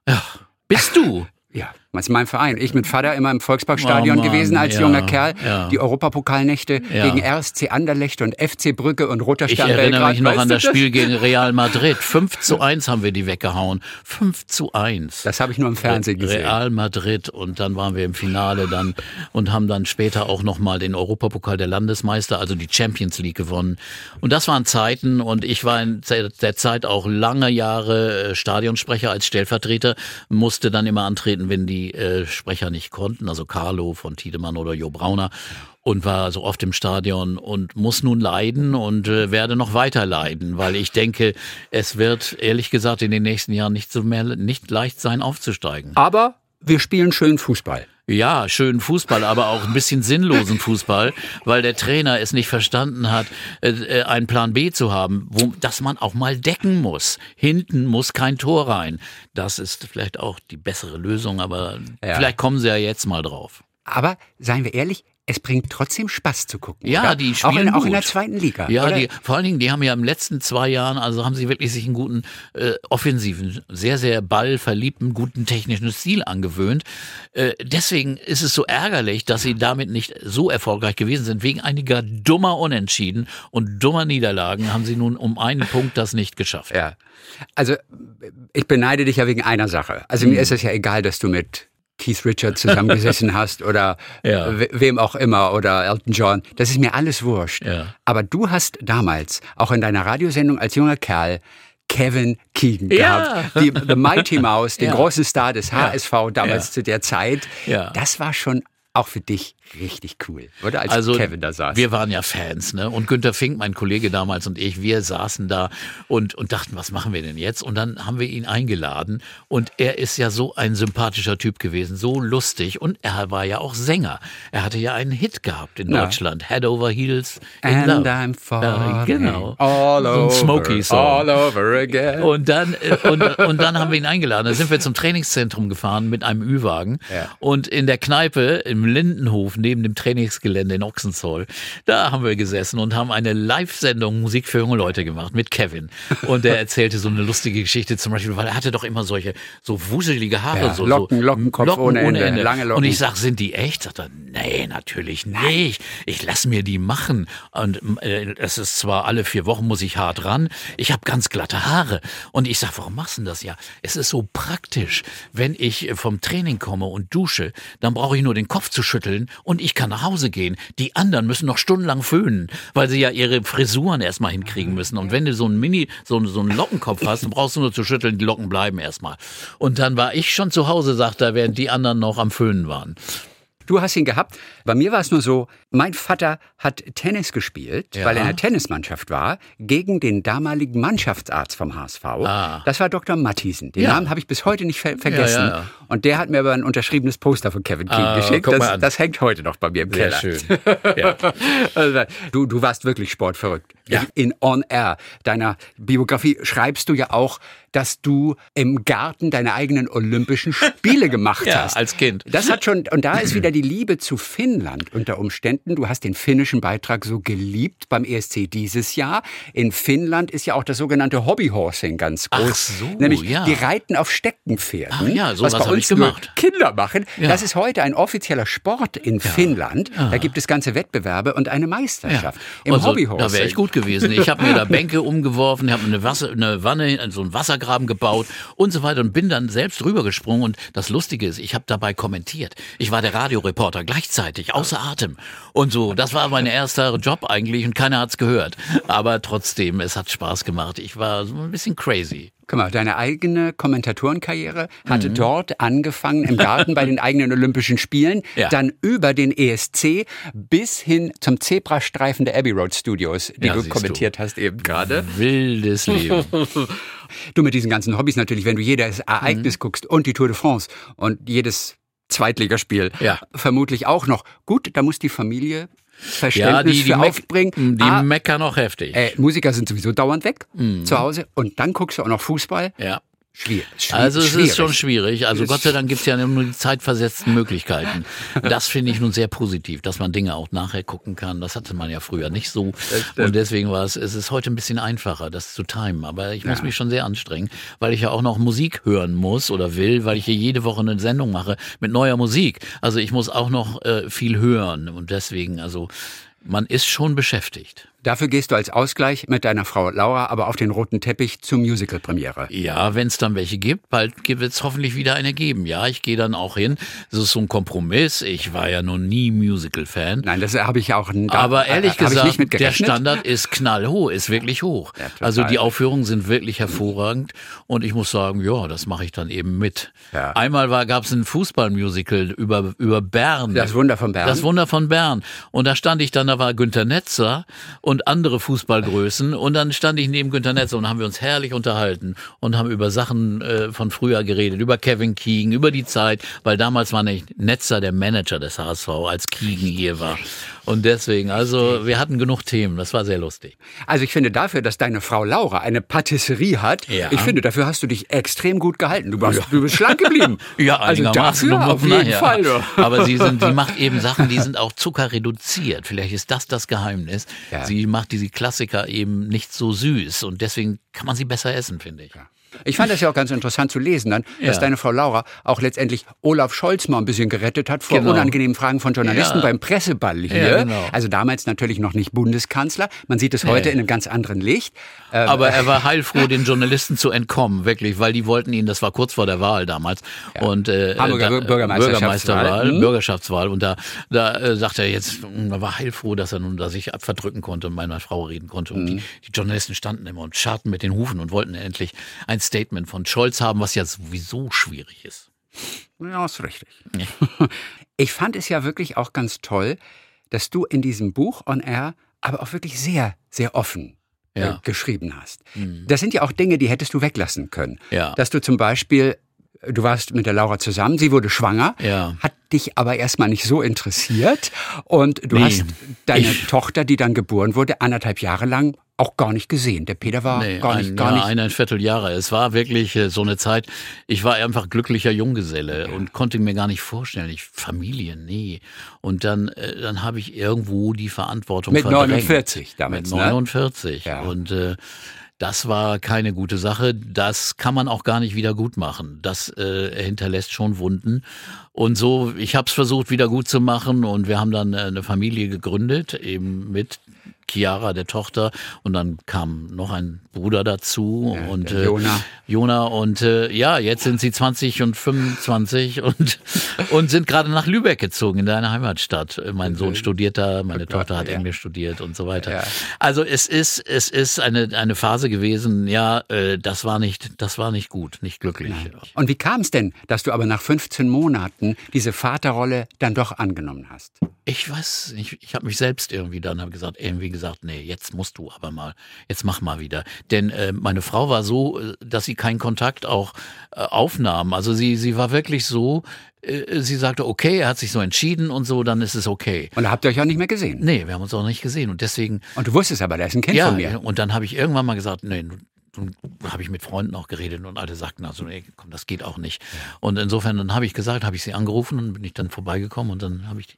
Speaker 2: Ja, bist du?
Speaker 3: Ja, das ist mein Verein. Ich mit Vater immer im Volksparkstadion
Speaker 2: Oh
Speaker 3: gewesen als
Speaker 2: ja,
Speaker 3: junger Kerl.
Speaker 2: ja.
Speaker 3: Die Europapokalnächte
Speaker 2: Ja.
Speaker 3: gegen RSC Anderlecht und FC Brücke und Roter
Speaker 2: Ich
Speaker 3: Stern
Speaker 2: erinnere
Speaker 3: Belgrad.
Speaker 2: mich noch
Speaker 3: Weißt
Speaker 2: an das Spiel gegen Real Madrid. 5 zu 1 haben wir die weggehauen. 5 zu 1.
Speaker 3: Das habe ich nur im Fernsehen gesehen.
Speaker 2: Real Madrid und dann waren wir im Finale dann und haben dann später auch nochmal den Europapokal der Landesmeister, also die Champions League gewonnen. Und das waren Zeiten und ich war in der der Zeit auch lange Jahre äh, Stadionsprecher als Stellvertreter, musste dann immer antreten, wenn die äh, Sprecher nicht konnten, also Carlo von Tiedemann oder Jo Brauner und war so oft im Stadion und muss nun leiden und äh, werde noch weiter leiden, weil ich denke, es wird ehrlich gesagt in den nächsten Jahren nicht so mehr nicht leicht sein aufzusteigen.
Speaker 3: Aber wir spielen schön Fußball.
Speaker 2: Ja, schönen Fußball, aber auch ein bisschen sinnlosen Fußball, weil der Trainer es nicht verstanden hat, äh, äh, einen Plan B zu haben, wo, dass man auch mal decken muss. Hinten muss kein Tor rein. Das ist vielleicht auch die bessere Lösung, aber
Speaker 3: Ja.
Speaker 2: vielleicht kommen sie ja jetzt mal drauf.
Speaker 3: Aber seien wir ehrlich, es bringt trotzdem Spaß zu gucken.
Speaker 2: Ja,
Speaker 3: oder?
Speaker 2: die
Speaker 3: auch in,
Speaker 2: spielen
Speaker 3: auch in der
Speaker 2: gut.
Speaker 3: zweiten Liga.
Speaker 2: Ja, die, vor allen Dingen, die haben ja im letzten zwei Jahren, also haben sie wirklich sich einen guten äh, offensiven, sehr, sehr ballverliebten, guten technischen Stil angewöhnt. Äh, deswegen ist es so ärgerlich, dass sie damit nicht so erfolgreich gewesen sind. Wegen einiger dummer Unentschieden und dummer Niederlagen haben sie nun um einen Punkt das nicht geschafft.
Speaker 3: Ja. Also, ich beneide dich ja wegen einer Sache. Also,
Speaker 2: Mhm.
Speaker 3: mir ist es ja egal, dass du mit Keith Richards zusammengesessen hast oder
Speaker 2: Ja.
Speaker 3: we- wem auch immer oder Elton John. Das ist mir alles wurscht.
Speaker 2: Ja.
Speaker 3: Aber du hast damals auch in deiner Radiosendung als junger Kerl Kevin Keegan
Speaker 2: Ja.
Speaker 3: gehabt. Die, The Mighty Mouse, den großen Star des HSV damals zu der Zeit. Das war schon auch für dich richtig cool, oder? Als
Speaker 2: Also
Speaker 3: Kevin da saß.
Speaker 2: wir waren ja Fans, ne? Und Günter Fink, mein Kollege damals und ich, wir saßen da und, und dachten, was machen wir denn jetzt? Und dann haben wir ihn eingeladen und er ist ja so ein sympathischer Typ gewesen, so lustig und er war ja auch Sänger. Er hatte ja einen Hit gehabt in
Speaker 3: Ja.
Speaker 2: Deutschland, Head Over Heels in
Speaker 3: And
Speaker 2: Love.
Speaker 3: I'm falling
Speaker 2: Ja, genau.
Speaker 3: all
Speaker 2: so ein
Speaker 3: over,
Speaker 2: Smokey-Song.
Speaker 3: all over again.
Speaker 2: Und dann, äh, und, und dann haben wir ihn eingeladen. Da sind wir zum Trainingszentrum gefahren mit einem Ü-Wagen.
Speaker 3: Ja.
Speaker 2: Und in der Kneipe im Lindenhof neben dem Trainingsgelände in Ochsenzoll, da haben wir gesessen und haben eine Live-Sendung Musik für junge Leute gemacht mit Kevin. Und der erzählte so eine lustige Geschichte zum Beispiel, weil er hatte doch immer solche so wuselige Haare.
Speaker 3: Ja,
Speaker 2: so,
Speaker 3: Locken, Lockenkopf ohne Ende, lange Locken.
Speaker 2: Und ich sag, sind die echt? Sagt er, nee, natürlich nicht. Ich lass mir die machen. Und äh, es ist zwar alle vier Wochen muss ich hart ran. Ich habe ganz glatte Haare. Und ich sag, warum machst du das ja? Es ist so praktisch. Wenn ich vom Training komme und dusche, dann brauche ich nur den Kopf zu schütteln und ich kann nach Hause gehen. Die anderen müssen noch stundenlang föhnen, weil sie ja ihre Frisuren erstmal hinkriegen müssen. Und wenn du so einen Mini, so, so einen Lockenkopf hast, dann brauchst du nur zu schütteln, die Locken bleiben erstmal. Und dann war ich schon zu Hause, sagt er, während die anderen noch am Föhnen waren.
Speaker 3: Du hast ihn gehabt. Bei mir war es nur so, mein Vater hat Tennis gespielt,
Speaker 2: Ja.
Speaker 3: weil er in der Tennismannschaft war, gegen den damaligen Mannschaftsarzt vom HSV.
Speaker 2: Ah.
Speaker 3: Das war Dr. Mathiesen. Den
Speaker 2: Ja.
Speaker 3: Namen habe ich bis heute nicht ver vergessen.
Speaker 2: Ja.
Speaker 3: Und der hat mir aber ein unterschriebenes Poster von Kevin King
Speaker 2: Ah,
Speaker 3: geschickt. Das, das hängt heute noch bei mir im
Speaker 2: Sehr
Speaker 3: Keller.
Speaker 2: schön.
Speaker 3: Also, du, du warst wirklich sportverrückt. In On Air, deiner Biografie, schreibst du ja auch, dass du im Garten deine eigenen Olympischen Spiele gemacht
Speaker 2: Ja,
Speaker 3: hast.
Speaker 2: als Kind.
Speaker 3: Das hat schon, und da ist wieder die Liebe zu Finnland unter Umständen. Du hast den finnischen Beitrag so geliebt beim ESC dieses Jahr. In Finnland ist ja auch das sogenannte Hobbyhorsing ganz groß.
Speaker 2: Ach so,
Speaker 3: Nämlich,
Speaker 2: ja.
Speaker 3: die reiten auf Steckenpferden.
Speaker 2: Ach ja, sowas
Speaker 3: was bei uns
Speaker 2: gemacht.
Speaker 3: Kinder machen.
Speaker 2: Ja.
Speaker 3: Das ist heute ein offizieller Sport in Finnland. Da gibt es ganze Wettbewerbe und eine Meisterschaft. Im
Speaker 2: Also,
Speaker 3: Hobbyhorsing.
Speaker 2: Da wäre ich gut gewesen. Ich habe mir da Bänke umgeworfen, habe eine, Wasser, eine Wanne, so einen Wassergraben gebaut und so weiter und bin dann selbst rübergesprungen. Und das Lustige ist, ich habe dabei kommentiert. Ich war der Radioreporter gleichzeitig, außer Atem. Und so, das war mein erster Job eigentlich und keiner hat's gehört. Aber trotzdem, es hat Spaß gemacht. Ich war so ein bisschen crazy.
Speaker 3: Guck mal, deine eigene Kommentatorenkarriere hatte
Speaker 2: Mhm.
Speaker 3: dort angefangen im Garten bei den eigenen Olympischen Spielen,
Speaker 2: Ja.
Speaker 3: dann über den ESC bis hin zum Zebrastreifen der Abbey Road Studios, die
Speaker 2: Ja,
Speaker 3: du kommentiert hast eben gerade.
Speaker 2: Wildes Leben.
Speaker 3: Du mit diesen ganzen Hobbys natürlich, wenn du jedes Ereignis
Speaker 2: Mhm.
Speaker 3: guckst und die Tour de France und jedes Zweitligaspiel
Speaker 2: Ja.
Speaker 3: vermutlich auch noch. Gut, da muss die Familie Verständnis
Speaker 2: die, die
Speaker 3: für
Speaker 2: meck-
Speaker 3: aufbringen.
Speaker 2: Die
Speaker 3: Ah,
Speaker 2: meckern auch heftig.
Speaker 3: äh, Musiker sind sowieso dauernd weg zu Hause und dann guckst du auch noch Fußball.
Speaker 2: ja.
Speaker 3: Schwierig. schwierig
Speaker 2: Also es
Speaker 3: schwierig.
Speaker 2: ist schon schwierig. Also Gott sei Dank gibt's ja nur die zeitversetzten Möglichkeiten. Das finde ich nun sehr positiv, dass man Dinge auch nachher gucken kann. Das hatte man ja früher nicht so. Und deswegen war es, es ist heute ein bisschen einfacher, das zu timen. Aber ich muss mich schon sehr anstrengen, weil ich ja auch noch Musik hören muss oder will, weil ich hier jede Woche eine Sendung mache mit neuer Musik. Also ich muss auch noch äh, viel hören. Und deswegen, also man ist schon beschäftigt.
Speaker 3: Dafür gehst du als Ausgleich mit deiner Frau Laura aber auf den roten Teppich zur Musical-Premiere.
Speaker 2: Ja, wenn es dann welche gibt, bald wird es hoffentlich wieder eine geben. Ja, ich gehe dann auch hin. Das ist so ein Kompromiss. Ich war ja noch nie Musical-Fan.
Speaker 3: Nein, das habe ich auch. Da,
Speaker 2: Aber ehrlich
Speaker 3: äh, hab ich
Speaker 2: gesagt, der. Standard ist knallhoch, ist wirklich hoch.
Speaker 3: Ja,
Speaker 2: also die Aufführungen sind wirklich hervorragend und ich muss sagen, ja, das mache ich dann eben mit.
Speaker 3: Ja.
Speaker 2: Einmal gab es ein Fußballmusical über über Bern.
Speaker 3: Das Wunder von Bern.
Speaker 2: Das Wunder von Bern. Und da stand ich dann, da war Günter Netzer und andere Fußballgrößen. Und dann stand ich neben Günter Netzer und haben wir uns herrlich unterhalten und haben über Sachen äh, von früher geredet, über Kevin Keegan, über die Zeit, weil damals war nicht Netzer der Manager des HSV, als Keegan hier war. Und deswegen, also wir hatten genug Themen, das war sehr lustig.
Speaker 3: Also ich finde dafür, dass deine Frau Laura eine Patisserie hat,
Speaker 2: Ja.
Speaker 3: ich finde, dafür hast du dich extrem gut gehalten. Du, warst, du bist schlank geblieben.
Speaker 2: Ja,
Speaker 3: also
Speaker 2: einigermaßen.
Speaker 3: dafür auf jeden
Speaker 2: ja.
Speaker 3: Fall.
Speaker 2: Aber sie, sind, sie macht eben Sachen, die sind auch zuckerreduziert. Vielleicht ist das das Geheimnis.
Speaker 3: Ja.
Speaker 2: Sie macht diese Klassiker eben nicht so süß und deswegen kann man sie besser essen, finde ich.
Speaker 3: Ich fand das ja auch ganz interessant zu lesen dann, dass
Speaker 2: Ja.
Speaker 3: deine Frau Laura auch letztendlich Olaf Scholz mal ein bisschen gerettet hat vor
Speaker 2: Genau.
Speaker 3: unangenehmen Fragen von Journalisten
Speaker 2: Ja.
Speaker 3: beim Presseball hier.
Speaker 2: Ja, genau.
Speaker 3: Also damals natürlich noch nicht Bundeskanzler. Man sieht es heute
Speaker 2: Nee.
Speaker 3: in einem ganz anderen Licht. Ähm,
Speaker 2: Aber er war heilfroh, den Journalisten zu entkommen, wirklich, weil die wollten ihn, das war kurz vor der Wahl damals, und äh,
Speaker 3: Hamburger
Speaker 2: da,
Speaker 3: Bürgermeisterschaftswahl.
Speaker 2: Bürgermeisterwahl,
Speaker 3: Mhm.
Speaker 2: Bürgerschaftswahl, und da, da äh, sagte er jetzt, mh, er war heilfroh, dass er nun da sich verdrücken konnte und meiner Frau reden konnte. Und die,
Speaker 3: Mhm.
Speaker 2: die Journalisten standen immer und scharten mit den Hufen und wollten endlich ein Statement von Scholz haben, was ja sowieso schwierig ist.
Speaker 3: Ja, ist richtig. Ich fand es ja wirklich auch ganz toll, dass du in diesem Buch On Air aber auch wirklich sehr, sehr offen äh,
Speaker 2: Ja. Mhm.
Speaker 3: geschrieben hast. Das sind ja auch Dinge, die hättest du weglassen können.
Speaker 2: Ja.
Speaker 3: Dass du zum Beispiel, du warst mit der Laura zusammen, sie wurde schwanger,
Speaker 2: Ja.
Speaker 3: hat dich aber erstmal nicht so interessiert und du
Speaker 2: Nee.
Speaker 3: hast deine
Speaker 2: Ich-
Speaker 3: Tochter, die dann geboren wurde, anderthalb Jahre lang auch gar nicht gesehen. Der Peter war
Speaker 2: Nee,
Speaker 3: gar nicht,
Speaker 2: ein,
Speaker 3: gar
Speaker 2: ja,
Speaker 3: nicht.
Speaker 2: eineinviertel Jahre. Es war wirklich äh, so eine Zeit, ich war einfach glücklicher Junggeselle und konnte mir gar nicht vorstellen, ich Familie, nee. Und dann, äh, dann habe ich irgendwo die Verantwortung
Speaker 3: Mit
Speaker 2: verdrängt.
Speaker 3: 49 damals,
Speaker 2: Mit
Speaker 3: ne?
Speaker 2: 49.
Speaker 3: Ja.
Speaker 2: Und äh, das war keine gute Sache. Das kann man auch gar nicht wieder gut machen. Das äh, hinterlässt schon Wunden. Und so, ich habe es versucht, wieder gut zu machen. Und wir haben dann äh, eine Familie gegründet, eben mit Chiara, der Tochter. Und dann kam noch ein Bruder dazu.
Speaker 3: Ja,
Speaker 2: und äh,
Speaker 3: Jona.
Speaker 2: Jona. Und äh, ja, jetzt sind sie 20 und 25 und, und sind gerade nach Lübeck gezogen, in deine Heimatstadt. Mein Sohn studiert da, meine
Speaker 3: Gott,
Speaker 2: Tochter hat
Speaker 3: ja.
Speaker 2: Englisch studiert und so weiter.
Speaker 3: Ja.
Speaker 2: Also es ist, es ist eine, eine Phase gewesen, ja, äh, das war nicht, das war nicht gut, nicht glücklich.
Speaker 3: Und wie kam es denn, dass du aber nach 15 Monaten diese Vaterrolle dann doch angenommen hast?
Speaker 2: Ich weiß nicht, ich habe mich selbst irgendwie dann hab gesagt, irgendwie gesagt, nee, jetzt musst du aber mal, jetzt mach mal wieder. Denn äh, meine Frau war so, äh, dass sie keinen Kontakt auch äh, aufnahm. Also sie, sie war wirklich so, äh, sie sagte, okay, er hat sich so entschieden und so, dann ist es okay.
Speaker 3: Und da habt ihr euch auch nicht mehr gesehen.
Speaker 2: Nee, wir haben uns auch nicht gesehen und deswegen
Speaker 3: Und du wusstest aber, da ist ein Kind
Speaker 2: ja,
Speaker 3: von mir.
Speaker 2: und dann habe ich irgendwann mal gesagt, nee, habe ich mit Freunden auch geredet und alle sagten also, nee, komm, das geht auch nicht. Und insofern, dann habe ich gesagt, habe ich sie angerufen und bin ich dann vorbeigekommen und dann habe ich,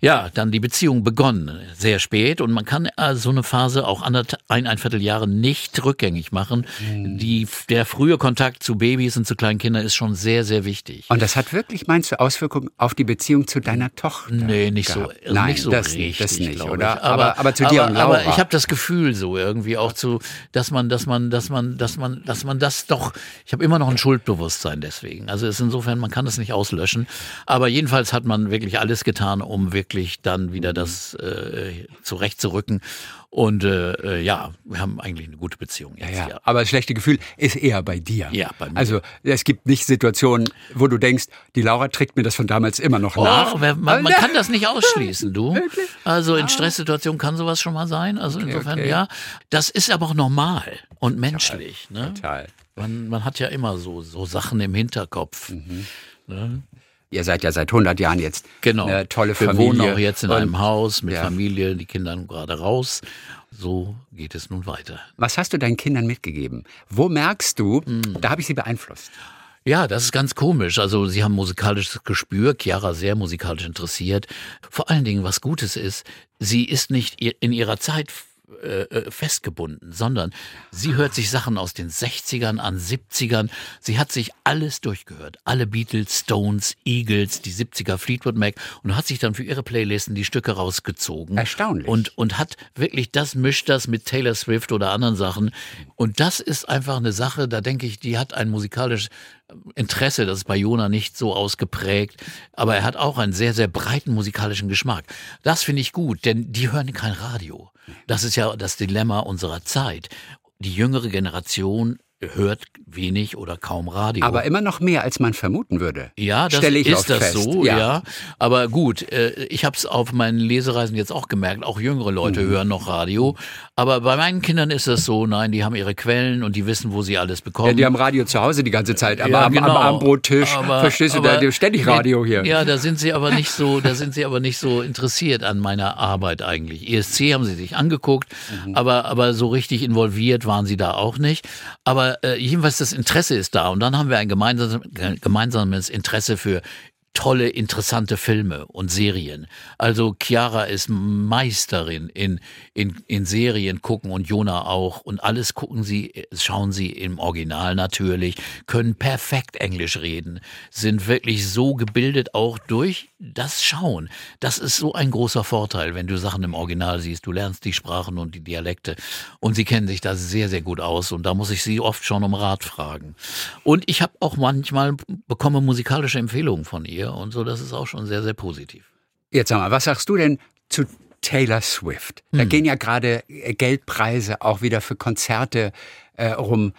Speaker 2: ja, dann die Beziehung begonnen, sehr spät und man kann äh, so eine Phase auch ein, ein Vierteljahre nicht rückgängig machen.
Speaker 3: Hm.
Speaker 2: Die, der frühe Kontakt zu Babys und zu kleinen Kindern ist schon sehr, sehr wichtig.
Speaker 3: Und das hat wirklich, meinst du, Auswirkungen auf die Beziehung zu deiner Tochter?
Speaker 2: Nee, nicht so,
Speaker 3: gehabt?
Speaker 2: also
Speaker 3: Nein,
Speaker 2: nicht so
Speaker 3: das,
Speaker 2: richtig,
Speaker 3: das nicht, oder?
Speaker 2: Ich.
Speaker 3: Aber, aber, zu dir
Speaker 2: aber,
Speaker 3: und Laura.
Speaker 2: Aber ich habe das Gefühl so irgendwie auch zu, dass man, dass man, dass man, dass man, dass man das doch. Ich habe immer noch ein Schuldbewusstsein deswegen. Also ist insofern, man kann das nicht auslöschen. Aber jedenfalls hat man wirklich alles getan, um wirklich dann wieder das äh, zurechtzurücken. Und äh, äh, ja, wir haben eigentlich eine gute Beziehung jetzt.
Speaker 3: ja,
Speaker 2: ja.
Speaker 3: aber das schlechte Gefühl ist eher bei dir.
Speaker 2: Ja, bei mir.
Speaker 3: Also es gibt nicht Situationen, wo du denkst, die Laura trägt mir das von damals immer noch nach.
Speaker 2: Oh, wer, man, man kann das nicht ausschließen, du. Also
Speaker 3: Ah.
Speaker 2: in Stresssituationen kann sowas schon mal sein. Also insofern,
Speaker 3: okay.
Speaker 2: ja. Das ist aber auch normal und menschlich. Ne?
Speaker 3: Total.
Speaker 2: Man, man hat ja immer so, so Sachen im Hinterkopf.
Speaker 3: Mhm.
Speaker 2: Ne?
Speaker 3: Ihr seid ja seit 100 Jahren jetzt
Speaker 2: Genau.
Speaker 3: eine tolle
Speaker 2: Wir
Speaker 3: Familie.
Speaker 2: wohnen auch jetzt in einem Haus mit
Speaker 3: Ja.
Speaker 2: Familie, die Kinder gerade raus. So geht es nun weiter.
Speaker 3: Was hast du deinen Kindern mitgegeben? Wo merkst du,
Speaker 2: Hm.
Speaker 3: da habe ich sie beeinflusst?
Speaker 2: Ja, das ist ganz komisch. Also sie haben musikalisches Gespür, Chiara sehr musikalisch interessiert. Vor allen Dingen, was Gutes ist, sie ist nicht in ihrer Zeit äh, äh, festgebunden, sondern sie hört sich Sachen aus den 60ern an, 70ern. Sie hat sich alles durchgehört. Alle Beatles, Stones, Eagles, die 70er Fleetwood Mac und hat sich dann für ihre Playlisten die Stücke rausgezogen.
Speaker 3: Erstaunlich.
Speaker 2: Und, und hat wirklich das, mischt das mit Taylor Swift oder anderen Sachen. Und das ist einfach eine Sache, da denke ich, die hat ein musikalisches Interesse, das ist bei Jona nicht so ausgeprägt, aber er hat auch einen sehr, sehr breiten musikalischen Geschmack. Das finde ich gut, denn die hören kein Radio. Das ist ja das Dilemma unserer Zeit. Die jüngere Generation hört wenig oder kaum Radio.
Speaker 3: Aber immer noch mehr, als man vermuten würde.
Speaker 2: Ja, das
Speaker 3: Stelle ich
Speaker 2: ist das
Speaker 3: fest.
Speaker 2: so, ja. Aber gut, äh, ich habe es auf meinen Lesereisen jetzt auch gemerkt, auch jüngere Leute
Speaker 3: Mhm.
Speaker 2: hören noch Radio. Aber bei meinen Kindern ist das so, nein, die haben ihre Quellen und die wissen, wo sie alles bekommen.
Speaker 3: Ja, die haben Radio zu Hause die ganze Zeit, aber
Speaker 2: Ja,
Speaker 3: am,
Speaker 2: genau.
Speaker 3: am Abendbrottisch, verstehst du, da ständig Radio hier.
Speaker 2: Ja, da sind sie aber nicht so, da sind sie aber nicht so interessiert an meiner Arbeit eigentlich. ESC haben sie sich angeguckt,
Speaker 3: Mhm.
Speaker 2: aber, aber so richtig involviert waren sie da auch nicht. Aber äh, jedenfalls das Interesse ist da. Und dann haben wir ein gemeinsames, gemeinsames Interesse für tolle, interessante Filme und Serien. Also Chiara ist Meisterin in, in, in Serien gucken und Jona auch. Und alles gucken sie, schauen sie im Original natürlich, können perfekt Englisch reden, sind wirklich so gebildet auch durch das Schauen. Das ist so ein großer Vorteil, wenn du Sachen im Original siehst. Du lernst die Sprachen und die Dialekte. Und sie kennen sich da sehr, sehr gut aus. Und da muss ich sie oft schon um Rat fragen. Und ich habe auch manchmal bekomme musikalische Empfehlungen von ihr und so. Das ist auch schon sehr, sehr positiv.
Speaker 3: Jetzt sag mal, was sagst du denn zu Taylor Swift? Da
Speaker 2: Hm.
Speaker 3: gehen ja gerade äh, Geldpreise auch wieder für Konzerte äh, rum.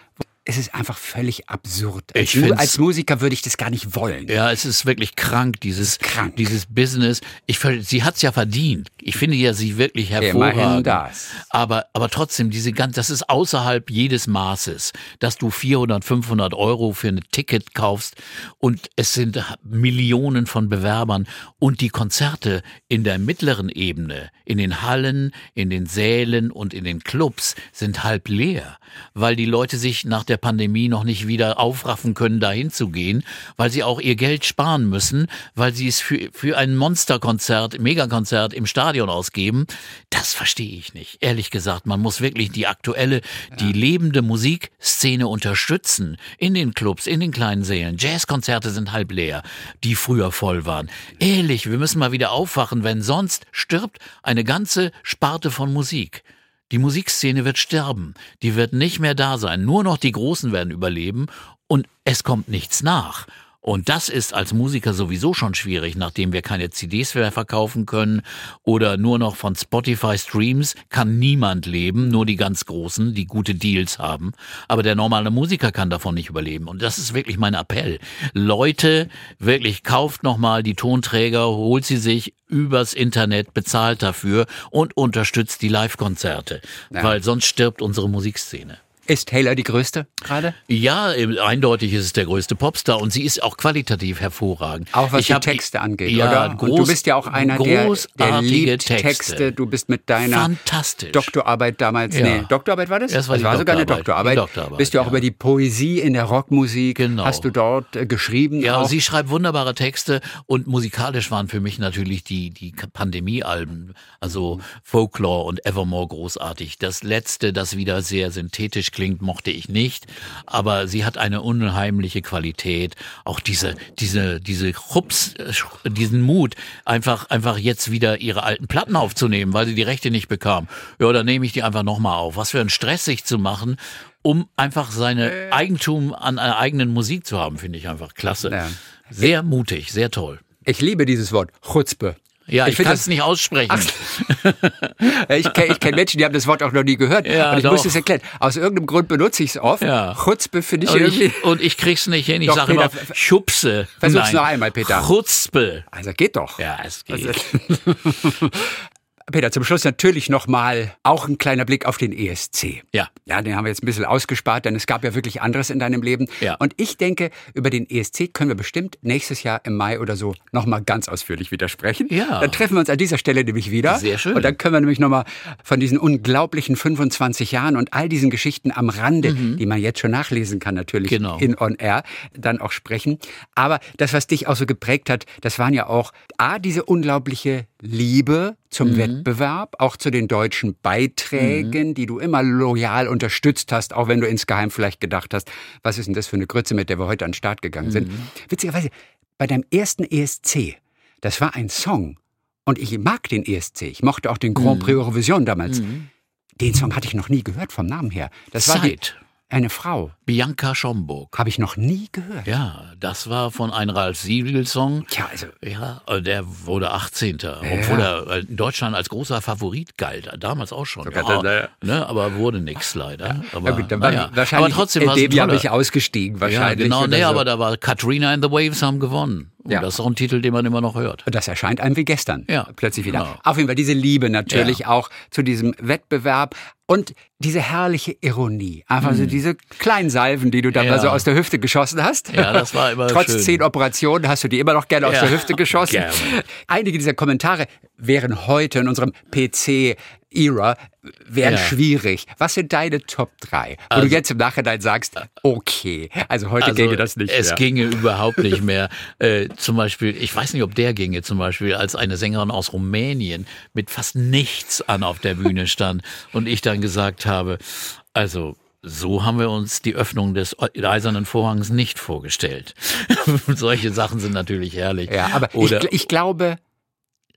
Speaker 3: Es ist einfach völlig absurd. Als,
Speaker 2: Ich find's-
Speaker 3: als Musiker würde ich das gar nicht wollen.
Speaker 2: Ja, es ist wirklich krank, dieses,
Speaker 3: krank.
Speaker 2: dieses Business. Ich, sie hat's ja verdient. Ich finde ja sie wirklich hervorragend.
Speaker 3: Immerhin das.
Speaker 2: Aber, aber trotzdem, diese ganz, das ist außerhalb jedes Maßes, dass du 400, 500 Euro für ein Ticket kaufst und es sind Millionen von Bewerbern und die Konzerte in der mittleren Ebene, in den Hallen, in den Sälen und in den Clubs sind halb leer, weil die Leute sich nach der Pandemie noch nicht wieder aufraffen können, dahin zu gehen, weil sie auch ihr Geld sparen müssen, weil sie es für, für ein Monsterkonzert, Megakonzert im Stadion ausgeben. Das verstehe ich nicht. Ehrlich gesagt, man muss wirklich die aktuelle, die lebende Musikszene unterstützen. In den Clubs, in den kleinen Sälen. Jazzkonzerte sind halb leer, die früher voll waren. Ehrlich, wir müssen mal wieder aufwachen, wenn sonst stirbt eine ganze Sparte von Musik. Die Musikszene wird sterben. Die wird nicht mehr da sein. Nur noch die Großen werden überleben und es kommt nichts nach. Und das ist als Musiker sowieso schon schwierig, nachdem wir keine CDs mehr verkaufen können oder nur noch von Spotify Streams kann niemand leben, nur die ganz Großen, die gute Deals haben. Aber der normale Musiker kann davon nicht überleben. Und das ist wirklich mein Appell. Leute, wirklich kauft nochmal die Tonträger, holt sie sich übers Internet, bezahlt dafür und unterstützt die Live-Konzerte. Weil sonst stirbt unsere Musikszene.
Speaker 3: Ist Taylor die größte gerade?
Speaker 2: Ja, eindeutig ist es der größte Popstar und sie ist auch qualitativ hervorragend.
Speaker 3: Auch was
Speaker 2: Ich
Speaker 3: die
Speaker 2: hab-
Speaker 3: Texte angeht,
Speaker 2: ja,
Speaker 3: oder?
Speaker 2: Groß,
Speaker 3: du bist ja auch einer, der, der
Speaker 2: großartige
Speaker 3: liebt Texte.
Speaker 2: Texte.
Speaker 3: Du bist mit deiner. Doktorarbeit damals,
Speaker 2: Ja.
Speaker 3: nee, Doktorarbeit war das?
Speaker 2: Das war
Speaker 3: das
Speaker 2: die
Speaker 3: war sogar eine
Speaker 2: Doktorarbeit.
Speaker 3: Doktorarbeit, bist du auch
Speaker 2: ja.
Speaker 3: über die Poesie in der Rockmusik,
Speaker 2: Genau.
Speaker 3: hast du dort äh, geschrieben?
Speaker 2: Ja,
Speaker 3: auch?
Speaker 2: sie schreibt wunderbare Texte und musikalisch waren für mich natürlich die, die Pandemie-Alben, also Folklore und Evermore großartig. Das letzte, das wieder sehr synthetisch klingt, mochte ich nicht, aber sie hat eine unheimliche Qualität. Auch diese, diese, diese Chups, äh, diesen Mut, einfach, einfach jetzt wieder ihre alten Platten aufzunehmen, weil sie die Rechte nicht bekam. Ja, dann nehme ich die einfach nochmal auf. Was für ein Stress sich zu machen, um einfach seine Eigentum an einer eigenen Musik zu haben, finde ich einfach klasse.
Speaker 3: Ja.
Speaker 2: Sehr mutig, sehr toll.
Speaker 3: Ich liebe dieses Wort, Chutzpe.
Speaker 2: Ja, ich,
Speaker 3: find
Speaker 2: kann
Speaker 3: das-
Speaker 2: es nicht aussprechen.
Speaker 3: Ich kenne ich kenn Menschen, die haben das Wort auch noch nie gehört.
Speaker 2: Ja,
Speaker 3: und ich
Speaker 2: doch.
Speaker 3: muss es erklären. Aus irgendeinem Grund benutze ich es oft.
Speaker 2: Ja.
Speaker 3: Chutzpe finde ich
Speaker 2: und,
Speaker 3: irgendwie.
Speaker 2: ich, und ich krieg's nicht hin. Ich sage immer Schubse.
Speaker 3: Versuch's
Speaker 2: Nein.
Speaker 3: noch einmal, Peter.
Speaker 2: Chutzpe.
Speaker 3: Also geht doch.
Speaker 2: Ja, es geht.
Speaker 3: Peter, zum Schluss natürlich nochmal auch ein kleiner Blick auf den ESC.
Speaker 2: Ja.
Speaker 3: Ja, den haben wir jetzt ein bisschen ausgespart, denn es gab ja wirklich anderes in deinem Leben.
Speaker 2: Ja.
Speaker 3: Und ich denke, über den ESC können wir bestimmt nächstes Jahr im Mai oder so nochmal ganz ausführlich wieder sprechen.
Speaker 2: Ja.
Speaker 3: Dann treffen wir uns an dieser Stelle nämlich wieder.
Speaker 2: Sehr schön.
Speaker 3: Und dann können wir nämlich nochmal von diesen unglaublichen 25 Jahren und all diesen Geschichten am Rande, die man jetzt schon nachlesen kann, natürlich
Speaker 2: Mhm. Genau.
Speaker 3: in On Air, dann auch sprechen. Aber das, was dich auch so geprägt hat, das waren ja auch A, diese unglaubliche Liebe zum
Speaker 2: Mhm.
Speaker 3: Wettbewerb, auch zu den deutschen Beiträgen, die du immer loyal unterstützt hast, auch wenn du insgeheim vielleicht gedacht hast, was ist denn das für eine Grütze, mit der wir heute an den Start gegangen sind.
Speaker 2: Mhm.
Speaker 3: Witzigerweise, bei deinem ersten ESC, das war ein Song und ich mag den ESC, ich mochte auch den
Speaker 2: Mhm.
Speaker 3: Grand Prix Eurovision damals. Den Song hatte ich noch nie gehört vom Namen her. Das war die,
Speaker 2: Zeit.
Speaker 3: Eine Frau,
Speaker 2: Bianca Schomburg.
Speaker 3: habe ich noch nie gehört.
Speaker 2: Ja, das war von einem Ralf Siegel-Song.
Speaker 3: Tja, also
Speaker 2: Ja, äh, der wurde 18. Obwohl er in Deutschland als großer Favorit galt. Damals auch schon. Ja,
Speaker 3: dann,
Speaker 2: ne, aber wurde nix leider. Aber,
Speaker 3: Ja, gut,
Speaker 2: naja.
Speaker 3: ich wahrscheinlich
Speaker 2: aber trotzdem war es
Speaker 3: dem
Speaker 2: toller-
Speaker 3: ich ausgestiegen
Speaker 2: Ja,
Speaker 3: wahrscheinlich.
Speaker 2: genau,
Speaker 3: oder
Speaker 2: nee,
Speaker 3: so.
Speaker 2: aber da war Katrina and the Waves haben gewonnen. Und
Speaker 3: Ja.
Speaker 2: das ist auch ein Titel, den man immer noch hört.
Speaker 3: Das erscheint einem wie gestern.
Speaker 2: Ja,
Speaker 3: Plötzlich wieder.
Speaker 2: genau.
Speaker 3: Auf jeden Fall diese Liebe natürlich
Speaker 2: Ja.
Speaker 3: auch zu diesem Wettbewerb und diese herrliche Ironie. Einfach so diese kleinen Salven, die du da
Speaker 2: Mhm. Ja.
Speaker 3: mal so aus der Hüfte geschossen hast.
Speaker 2: Ja, das war immer
Speaker 3: Trotz
Speaker 2: schön.
Speaker 3: zehn Operationen hast du die immer noch gerne aus
Speaker 2: Ja,
Speaker 3: der Hüfte geschossen.
Speaker 2: gerne.
Speaker 3: Einige dieser Kommentare wären heute in unserem PC-Era wären
Speaker 2: Ja.
Speaker 3: schwierig. Was sind deine Top 3? Wo
Speaker 2: Also-
Speaker 3: du jetzt im Nachhinein sagst, okay, also heute
Speaker 2: Also,
Speaker 3: ginge das nicht
Speaker 2: Es
Speaker 3: mehr.
Speaker 2: ginge überhaupt nicht mehr. Äh, zum Beispiel, ich weiß nicht, ob der ginge, zum Beispiel, als eine Sängerin aus Rumänien mit fast nichts an auf der Bühne stand und ich dann gesagt habe, also so haben wir uns die Öffnung des eisernen Vorhangs nicht vorgestellt. Solche Sachen sind natürlich herrlich.
Speaker 3: ja, aber
Speaker 2: Oder
Speaker 3: ich, ich glaube,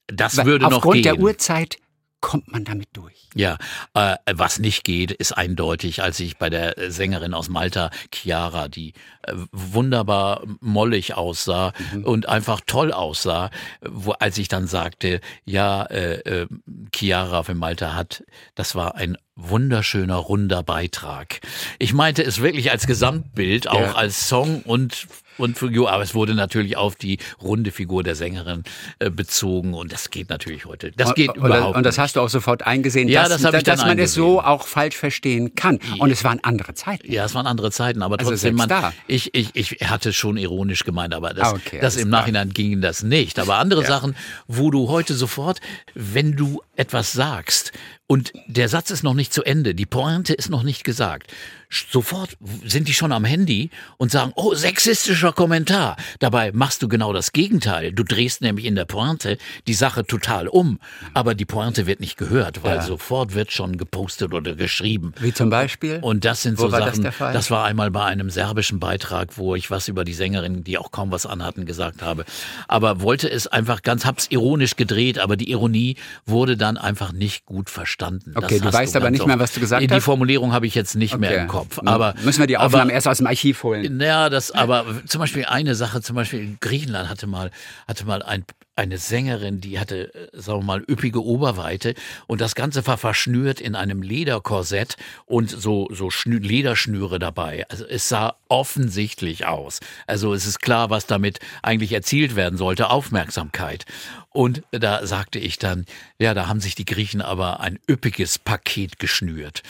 Speaker 2: das würde noch
Speaker 3: Aufgrund
Speaker 2: gehen.
Speaker 3: der Uhrzeit kommt man damit durch.
Speaker 2: Ja, äh, was nicht geht, ist eindeutig, als ich bei der äh, Sängerin aus Malta, Chiara, die äh, wunderbar mollig aussah und einfach toll aussah, wo, als ich dann sagte, ja, äh, äh, Chiara von Malta hat, das war ein wunderschöner, runder Beitrag. Ich meinte es wirklich als Gesamtbild, auch
Speaker 3: Ja.
Speaker 2: als Song und und Figur, aber es wurde natürlich auf die runde Figur der Sängerin äh, bezogen und das geht natürlich heute. Das geht
Speaker 3: und,
Speaker 2: überhaupt
Speaker 3: Und das hast du auch sofort eingesehen,
Speaker 2: Ja,
Speaker 3: dass,
Speaker 2: das dann
Speaker 3: dass man es so auch falsch verstehen kann. Und es waren andere Zeiten.
Speaker 2: Ja, es waren andere Zeiten, aber
Speaker 3: Also
Speaker 2: trotzdem,
Speaker 3: selbst
Speaker 2: man,
Speaker 3: da.
Speaker 2: ich, ich, ich hatte schon ironisch gemeint, aber das,
Speaker 3: Ah, okay,
Speaker 2: das im
Speaker 3: klar.
Speaker 2: Nachhinein ging das nicht. Aber andere Sachen, wo du heute sofort, wenn du etwas sagst und der Satz ist noch nicht zu Ende, die Pointe ist noch nicht gesagt, sofort sind die schon am Handy und sagen, oh, sexistischer Kommentar. Dabei machst du genau das Gegenteil. Du drehst nämlich in der Pointe die Sache total um, aber die Pointe wird nicht gehört, weil
Speaker 3: Ja.
Speaker 2: sofort wird schon gepostet oder geschrieben.
Speaker 3: Wie zum Beispiel?
Speaker 2: Und das sind
Speaker 3: Wo
Speaker 2: so
Speaker 3: war das
Speaker 2: Sachen.
Speaker 3: der Fall?
Speaker 2: war einmal bei einem serbischen Beitrag, wo ich was über die Sängerin, die auch kaum was anhatten, gesagt habe. Aber wollte es einfach ganz, hab's ironisch gedreht, aber die Ironie wurde dann einfach nicht gut verstanden.
Speaker 3: Okay, du
Speaker 2: hast
Speaker 3: weißt aber
Speaker 2: ganz
Speaker 3: nicht mehr, was du gesagt
Speaker 2: Die
Speaker 3: hast?
Speaker 2: Formulierung habe ich jetzt nicht mehr
Speaker 3: Okay.
Speaker 2: im Kopf. Aber
Speaker 3: Müssen wir die
Speaker 2: aber-
Speaker 3: Aufnahmen erst aus dem Archiv holen.
Speaker 2: ja, das, aber zum Beispiel eine Sache, zum Beispiel in Griechenland hatte mal, hatte mal ein, eine Sängerin, die hatte, äh, sagen wir mal, üppige Oberweite und das Ganze war verschnürt in einem Lederkorsett und so, so Schnü Lederschnüre dabei. Also es sah offensichtlich aus. Also es ist klar, was damit eigentlich erzielt werden sollte, Aufmerksamkeit. Und da sagte ich dann, ja, da haben sich die Griechen aber ein üppiges Paket geschnürt.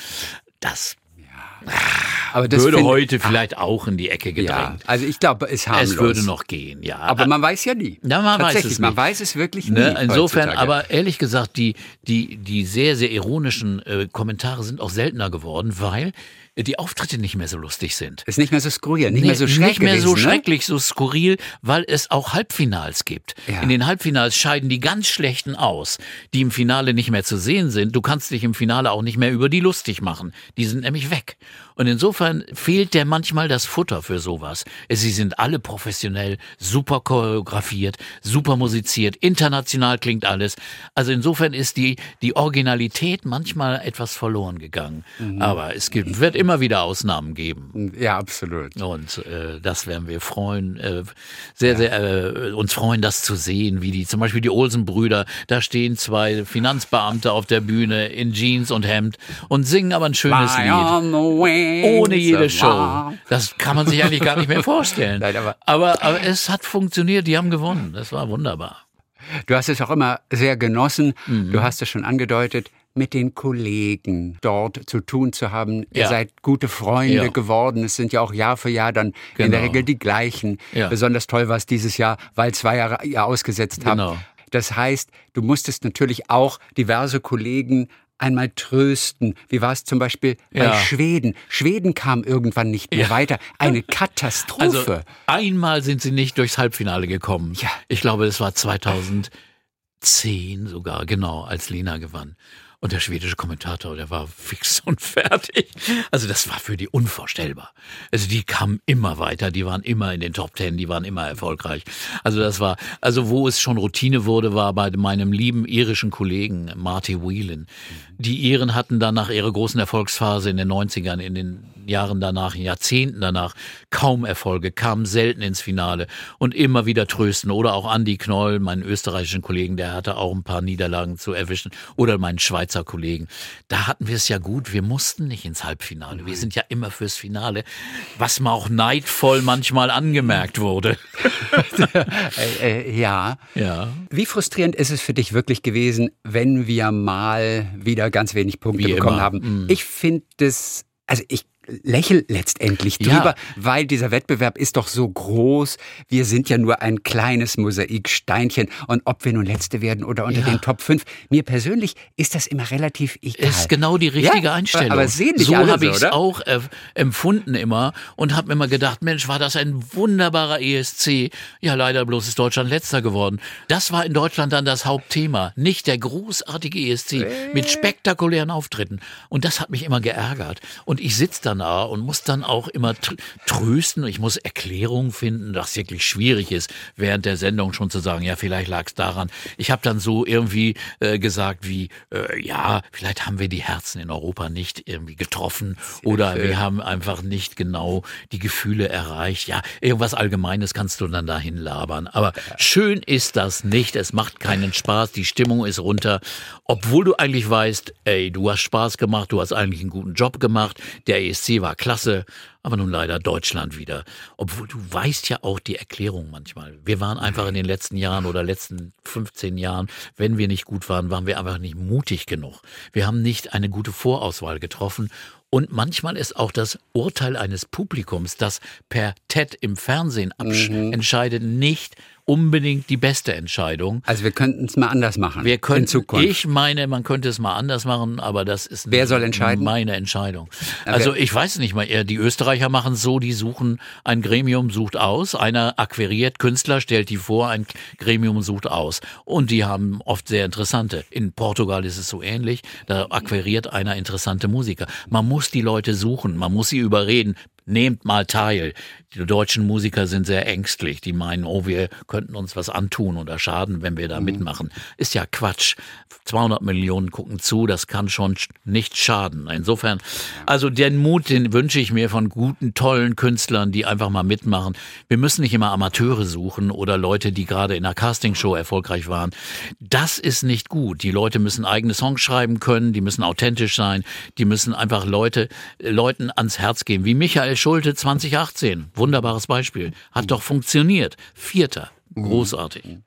Speaker 2: Das
Speaker 3: Aber das
Speaker 2: würde heute vielleicht auch in die Ecke
Speaker 3: Ja,
Speaker 2: gedrängt.
Speaker 3: also ich glaube, es harmlos.
Speaker 2: Es würde noch gehen, ja.
Speaker 3: Aber man weiß ja nie.
Speaker 2: Ja, man weiß
Speaker 3: Tatsächlich,
Speaker 2: es
Speaker 3: man
Speaker 2: nicht.
Speaker 3: weiß es wirklich nie.
Speaker 2: Ne, insofern,
Speaker 3: heutzutage.
Speaker 2: aber ehrlich gesagt, die, die, die sehr, sehr ironischen äh, Kommentare sind auch seltener geworden, weil die Auftritte nicht mehr so lustig sind.
Speaker 3: ist nicht mehr so skurril, nicht mehr so schrecklich.
Speaker 2: Nicht mehr so
Speaker 3: ne?
Speaker 2: schrecklich, so skurril, weil es auch Halbfinals gibt.
Speaker 3: Ja.
Speaker 2: In den Halbfinals scheiden die ganz schlechten aus, die im Finale nicht mehr zu sehen sind. Du kannst dich im Finale auch nicht mehr über die lustig machen. Die sind nämlich weg. Und insofern fehlt der manchmal das Futter für sowas. Sie sind alle professionell, super choreografiert, super musiziert, international klingt alles. Also insofern ist die, die Originalität manchmal etwas verloren gegangen.
Speaker 3: Mhm.
Speaker 2: Aber es gibt, wird immer wieder Ausnahmen geben.
Speaker 3: Ja, absolut.
Speaker 2: Und äh, das werden wir freuen, äh, sehr, sehr äh, uns freuen, das zu sehen, wie die, zum Beispiel die Olsen-Brüder, da stehen zwei Finanzbeamte auf der Bühne in Jeans und Hemd und singen aber ein schönes Lied. Ohne jede Show. Das kann man sich eigentlich gar nicht mehr vorstellen.
Speaker 3: Nein, aber-
Speaker 2: aber, aber es hat funktioniert, die haben gewonnen. Das war wunderbar.
Speaker 3: Du hast es auch immer sehr genossen. Mhm. Du hast es schon angedeutet mit den Kollegen dort zu tun zu haben. Ja. Ihr seid gute Freunde ja. geworden. Es sind ja auch Jahr für Jahr dann genau. in der genau. Regel die gleichen. Ja. Besonders toll war es dieses Jahr, weil zwei Jahre ihr ausgesetzt habt. Genau. Das heißt, du musstest natürlich auch diverse Kollegen einmal trösten. Wie war es zum Beispiel bei ja. Schweden? Schweden kam irgendwann nicht mehr ja. weiter. Eine Katastrophe. Also
Speaker 2: einmal sind sie nicht durchs Halbfinale gekommen. Ja. Ich glaube, es war 2010 sogar, genau, als Lina gewann. Und der schwedische Kommentator, der war fix und fertig. Also das war für die unvorstellbar. Also die kamen immer weiter, die waren immer in den Top Ten, die waren immer erfolgreich. Also das war, also wo es schon Routine wurde, war bei meinem lieben irischen Kollegen Marty Whelan. Die Iren hatten dann nach ihrer großen Erfolgsphase in den 90ern, in den Jahren danach, in Jahrzehnten danach kaum Erfolge, kamen selten ins Finale und immer wieder trösten. Oder auch Andy Knoll, meinen österreichischen Kollegen, der hatte auch ein paar Niederlagen zu erwischen. Oder meinen Schweizer Kollegen. Da hatten wir es ja gut. Wir mussten nicht ins Halbfinale. Wir sind ja immer fürs Finale, was mir auch neidvoll manchmal angemerkt wurde.
Speaker 3: äh, äh, ja. ja. Wie frustrierend ist es für dich wirklich gewesen, wenn wir mal wieder ganz wenig Punkte Wie bekommen immer. haben? Mhm. Ich finde es also ich lächel letztendlich drüber, ja. weil dieser Wettbewerb ist doch so groß. Wir sind ja nur ein kleines Mosaiksteinchen und ob wir nun Letzte werden oder unter ja. den Top 5, mir persönlich ist das immer relativ egal.
Speaker 2: Ist genau die richtige ja, Einstellung.
Speaker 3: Aber sehen
Speaker 2: so habe ich es auch äh, empfunden immer und habe mir immer gedacht, Mensch, war das ein wunderbarer ESC. Ja, leider bloß ist Deutschland Letzter geworden. Das war in Deutschland dann das Hauptthema, nicht der großartige ESC äh. mit spektakulären Auftritten. Und das hat mich immer geärgert. Und ich sitze dann da und muss dann auch immer trösten. Ich muss Erklärungen finden, dass es wirklich schwierig ist, während der Sendung schon zu sagen, ja, vielleicht lag es daran. Ich habe dann so irgendwie äh, gesagt wie, äh, ja, vielleicht haben wir die Herzen in Europa nicht irgendwie getroffen oder wir haben einfach nicht genau die Gefühle erreicht. Ja, irgendwas Allgemeines kannst du dann dahin labern. Aber schön ist das nicht. Es macht keinen Spaß. Die Stimmung ist runter. Obwohl du eigentlich weißt, ey, du hast Spaß gemacht, du hast eigentlich einen guten Job gemacht. Der ist War klasse, aber nun leider Deutschland wieder. Obwohl du weißt ja auch die Erklärung manchmal. Wir waren einfach in den letzten Jahren oder letzten 15 Jahren, wenn wir nicht gut waren, waren wir einfach nicht mutig genug. Wir haben nicht eine gute Vorauswahl getroffen und manchmal ist auch das Urteil eines Publikums, das per TED im Fernsehen mhm. entscheidet, nicht unbedingt die beste Entscheidung.
Speaker 3: Also wir könnten es mal anders machen.
Speaker 2: Wir könnten, in Zukunft. Ich meine, man könnte es mal anders machen, aber das ist
Speaker 3: Wer soll entscheiden?
Speaker 2: meine Entscheidung. Also ich weiß nicht mal, die Österreicher machen es so, die suchen, ein Gremium sucht aus, einer akquiriert Künstler, stellt die vor, ein Gremium sucht aus. Und die haben oft sehr interessante. In Portugal ist es so ähnlich, da akquiriert einer interessante Musiker. Man muss die Leute suchen, man muss sie überreden, nehmt mal teil. Die deutschen Musiker sind sehr ängstlich. Die meinen, oh, wir könnten uns was antun oder schaden, wenn wir da mhm. mitmachen. Ist ja Quatsch. 200 Millionen gucken zu, das kann schon nicht schaden. Insofern, also den Mut, den wünsche ich mir von guten, tollen Künstlern, die einfach mal mitmachen. Wir müssen nicht immer Amateure suchen oder Leute, die gerade in einer Castingshow erfolgreich waren. Das ist nicht gut. Die Leute müssen eigene Songs schreiben können, die müssen authentisch sein, die müssen einfach Leute, Leuten ans Herz gehen, wie Michael Schulte 2018. Wunderbares Beispiel. Hat doch funktioniert. Vierter. Großartig.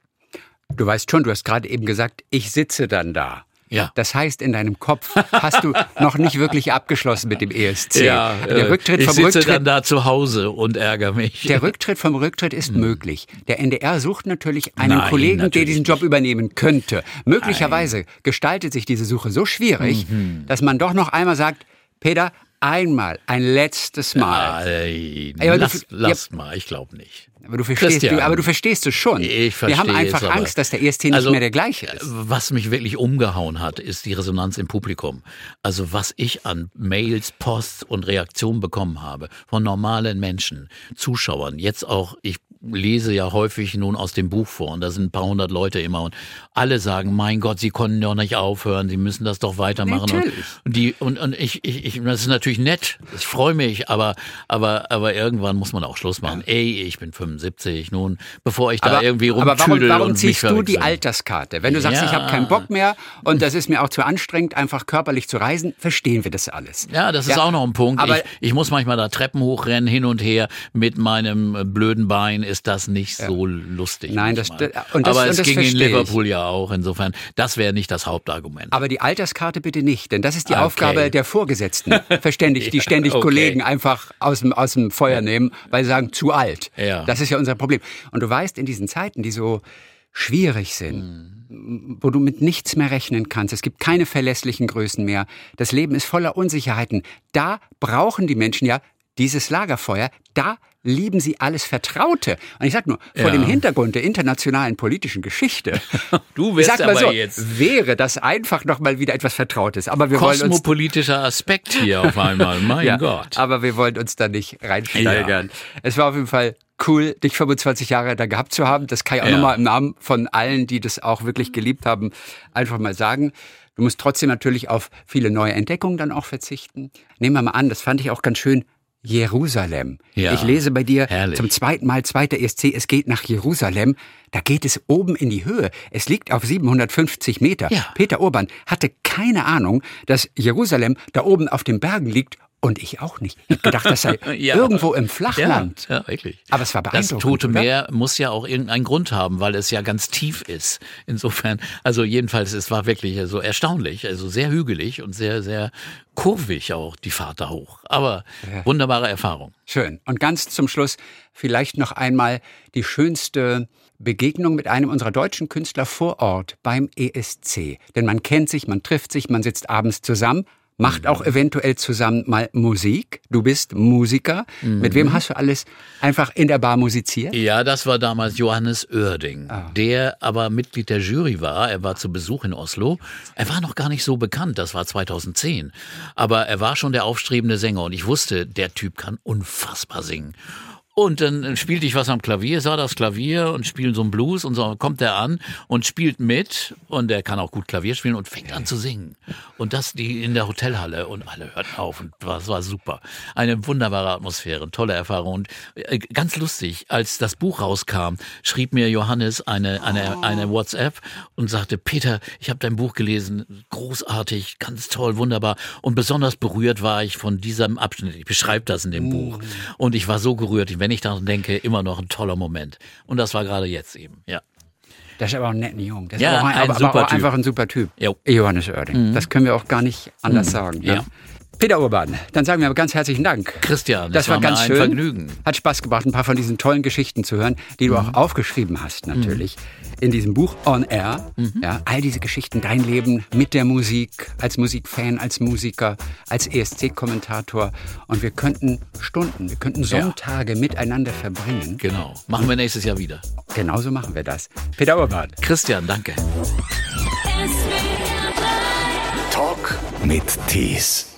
Speaker 3: Du weißt schon, du hast gerade eben gesagt, ich sitze dann da. Ja. Das heißt, in deinem Kopf hast du noch nicht wirklich abgeschlossen mit dem ESC.
Speaker 2: Ja, der äh, Rücktritt ich vom sitze Rücktritt, dann da zu Hause und ärgere mich.
Speaker 3: Der Rücktritt vom Rücktritt ist hm. möglich. Der NDR sucht natürlich einen Nein, Kollegen, natürlich der diesen Job übernehmen könnte. Möglicherweise Nein. gestaltet sich diese Suche so schwierig, mhm. dass man doch noch einmal sagt, Peter, einmal, ein letztes Mal.
Speaker 2: Nein, Ey, lass, du, lass ja, mal, ich glaube nicht.
Speaker 3: Aber du verstehst, du, aber du verstehst es schon.
Speaker 2: Ich verstehe
Speaker 3: Wir haben einfach
Speaker 2: es,
Speaker 3: Angst, dass der nicht also, mehr der gleiche ist.
Speaker 2: Was mich wirklich umgehauen hat, ist die Resonanz im Publikum. Also was ich an Mails, Posts und Reaktionen bekommen habe von normalen Menschen, Zuschauern, jetzt auch, ich lese ja häufig nun aus dem Buch vor und da sind ein paar hundert Leute immer und alle sagen, mein Gott, sie konnten doch nicht aufhören, sie müssen das doch weitermachen. Natürlich. Und, die, und, und ich, ich, ich, das ist natürlich nett, ich freue mich, aber, aber, aber irgendwann muss man auch Schluss machen. Ja. Ey, ich bin 75, nun, bevor ich da aber, irgendwie rumtüdel
Speaker 3: Aber warum, warum ziehst du die Alterskarte? Wenn du sagst, ja. ich habe keinen Bock mehr und das ist mir auch zu anstrengend, einfach körperlich zu reisen, verstehen wir das alles.
Speaker 2: Ja, das ist ja. auch noch ein Punkt. Aber ich, ich muss manchmal da Treppen hochrennen, hin und her mit meinem blöden Bein ist das nicht so lustig.
Speaker 3: Nein, das, und das,
Speaker 2: aber
Speaker 3: und
Speaker 2: es
Speaker 3: das
Speaker 2: ging in
Speaker 3: verstehe ich.
Speaker 2: Liverpool ja auch. Insofern, das wäre nicht das Hauptargument.
Speaker 3: Aber die Alterskarte bitte nicht, denn das ist die
Speaker 2: Okay.
Speaker 3: Aufgabe der Vorgesetzten, verständigt, die ständig
Speaker 2: okay.
Speaker 3: Kollegen einfach aus dem, aus dem Feuer nehmen, weil sie sagen, zu alt.
Speaker 2: Ja.
Speaker 3: Das ist ja unser Problem. Und du weißt, in diesen Zeiten, die so schwierig sind, wo du mit nichts mehr rechnen kannst, es gibt keine verlässlichen Größen mehr, das Leben ist voller Unsicherheiten, da brauchen die Menschen ja dieses Lagerfeuer, da lieben sie alles Vertraute. Und ich sag nur, vor
Speaker 2: Ja.
Speaker 3: dem Hintergrund der internationalen politischen Geschichte,
Speaker 2: Du wirst aber
Speaker 3: so,
Speaker 2: jetzt
Speaker 3: wäre das einfach noch mal wieder etwas Vertrautes. Aber wir wollen uns
Speaker 2: kosmopolitischer Aspekt hier auf einmal. Mein
Speaker 3: ja,
Speaker 2: Gott.
Speaker 3: aber wir wollen uns da nicht reinsteigern. Es war auf jeden Fall cool, dich 25 Jahre da gehabt zu haben. Das kann ich auch
Speaker 2: Ja.
Speaker 3: nochmal im Namen von allen, die das auch wirklich geliebt haben, einfach mal sagen. Du musst trotzdem natürlich auf viele neue Entdeckungen dann auch verzichten. Nehmen wir mal an, das fand ich auch ganz schön. Jerusalem.
Speaker 2: Ja.
Speaker 3: Ich lese bei dir
Speaker 2: Herrlich.
Speaker 3: zum zweiten Mal, zweiter ESC, es geht nach Jerusalem. Da geht es oben in die Höhe. Es liegt auf 750 Meter.
Speaker 2: Ja.
Speaker 3: Peter Urban hatte keine Ahnung, dass Jerusalem da oben auf den Bergen liegt und ich auch nicht. Ich gedacht, das sei
Speaker 2: Ja.
Speaker 3: irgendwo im Flachland.
Speaker 2: Ja, ja, wirklich.
Speaker 3: Aber es war
Speaker 2: Das
Speaker 3: beeindruckend.
Speaker 2: Tote
Speaker 3: oder?
Speaker 2: Meer muss ja auch irgendeinen Grund haben, weil es ja ganz tief ist. Insofern, also jedenfalls, es war wirklich so erstaunlich, also sehr hügelig und sehr, sehr kurvig auch die Fahrt da hoch. Aber wunderbare Erfahrung.
Speaker 3: Schön. Und ganz zum Schluss vielleicht noch einmal die schönste Begegnung mit einem unserer deutschen Künstler vor Ort beim ESC. Denn man kennt sich, man trifft sich, man sitzt abends zusammen, macht auch eventuell zusammen mal Musik. Du bist Musiker. Mit wem hast du alles einfach in der Bar musiziert?
Speaker 2: Ja, das war damals Johannes Oerding, der aber Mitglied der Jury war. Er war zu Besuch in Oslo. Er war noch gar nicht so bekannt, das war 2010. Aber er war schon der aufstrebende Sänger und ich wusste, der Typ kann unfassbar singen. Und dann spielte ich was am Klavier, sah das Klavier und spielen so einen Blues und so kommt er an und spielt mit und er kann auch gut Klavier spielen und fängt an zu singen. Und das die in der Hotelhalle und alle hörten auf und das war super. Eine wunderbare Atmosphäre, tolle Erfahrung und äh, ganz lustig, als das Buch rauskam, schrieb mir Johannes eine eine eine WhatsApp und sagte Peter, ich habe dein Buch gelesen, großartig, ganz toll, wunderbar und besonders berührt war ich von diesem Abschnitt. Ich beschreibe das in dem Buch und ich war so gerührt, wenn ich daran denke, immer noch ein toller Moment. Und das war gerade jetzt eben, ja.
Speaker 3: Das ist aber auch ein netter Junge. Das
Speaker 2: Ja,
Speaker 3: ist aber,
Speaker 2: ein
Speaker 3: aber, aber
Speaker 2: super
Speaker 3: auch
Speaker 2: Typ.
Speaker 3: einfach ein super Typ.
Speaker 2: Jo.
Speaker 3: Johannes Oerding. Das können wir auch gar nicht anders sagen.
Speaker 2: Ja.
Speaker 3: Ja. Peter Urban, dann sagen wir aber ganz herzlichen Dank.
Speaker 2: Christian,
Speaker 3: Das
Speaker 2: das
Speaker 3: war
Speaker 2: war, mir
Speaker 3: ganz
Speaker 2: ein
Speaker 3: schön.
Speaker 2: Vergnügen.
Speaker 3: Hat Spaß gemacht, ein paar von diesen tollen Geschichten zu hören, die du auch aufgeschrieben hast, natürlich. In diesem Buch On Air. Ja, all diese Geschichten, dein Leben mit der Musik, als Musikfan, als Musiker, als ESC-Kommentator. Und wir könnten Stunden, wir könnten Sonntage miteinander verbringen.
Speaker 2: Genau. Machen wir nächstes Jahr wieder.
Speaker 3: Genauso machen wir das. Peter Urban.
Speaker 2: Christian, danke.
Speaker 1: Talk mit Tees.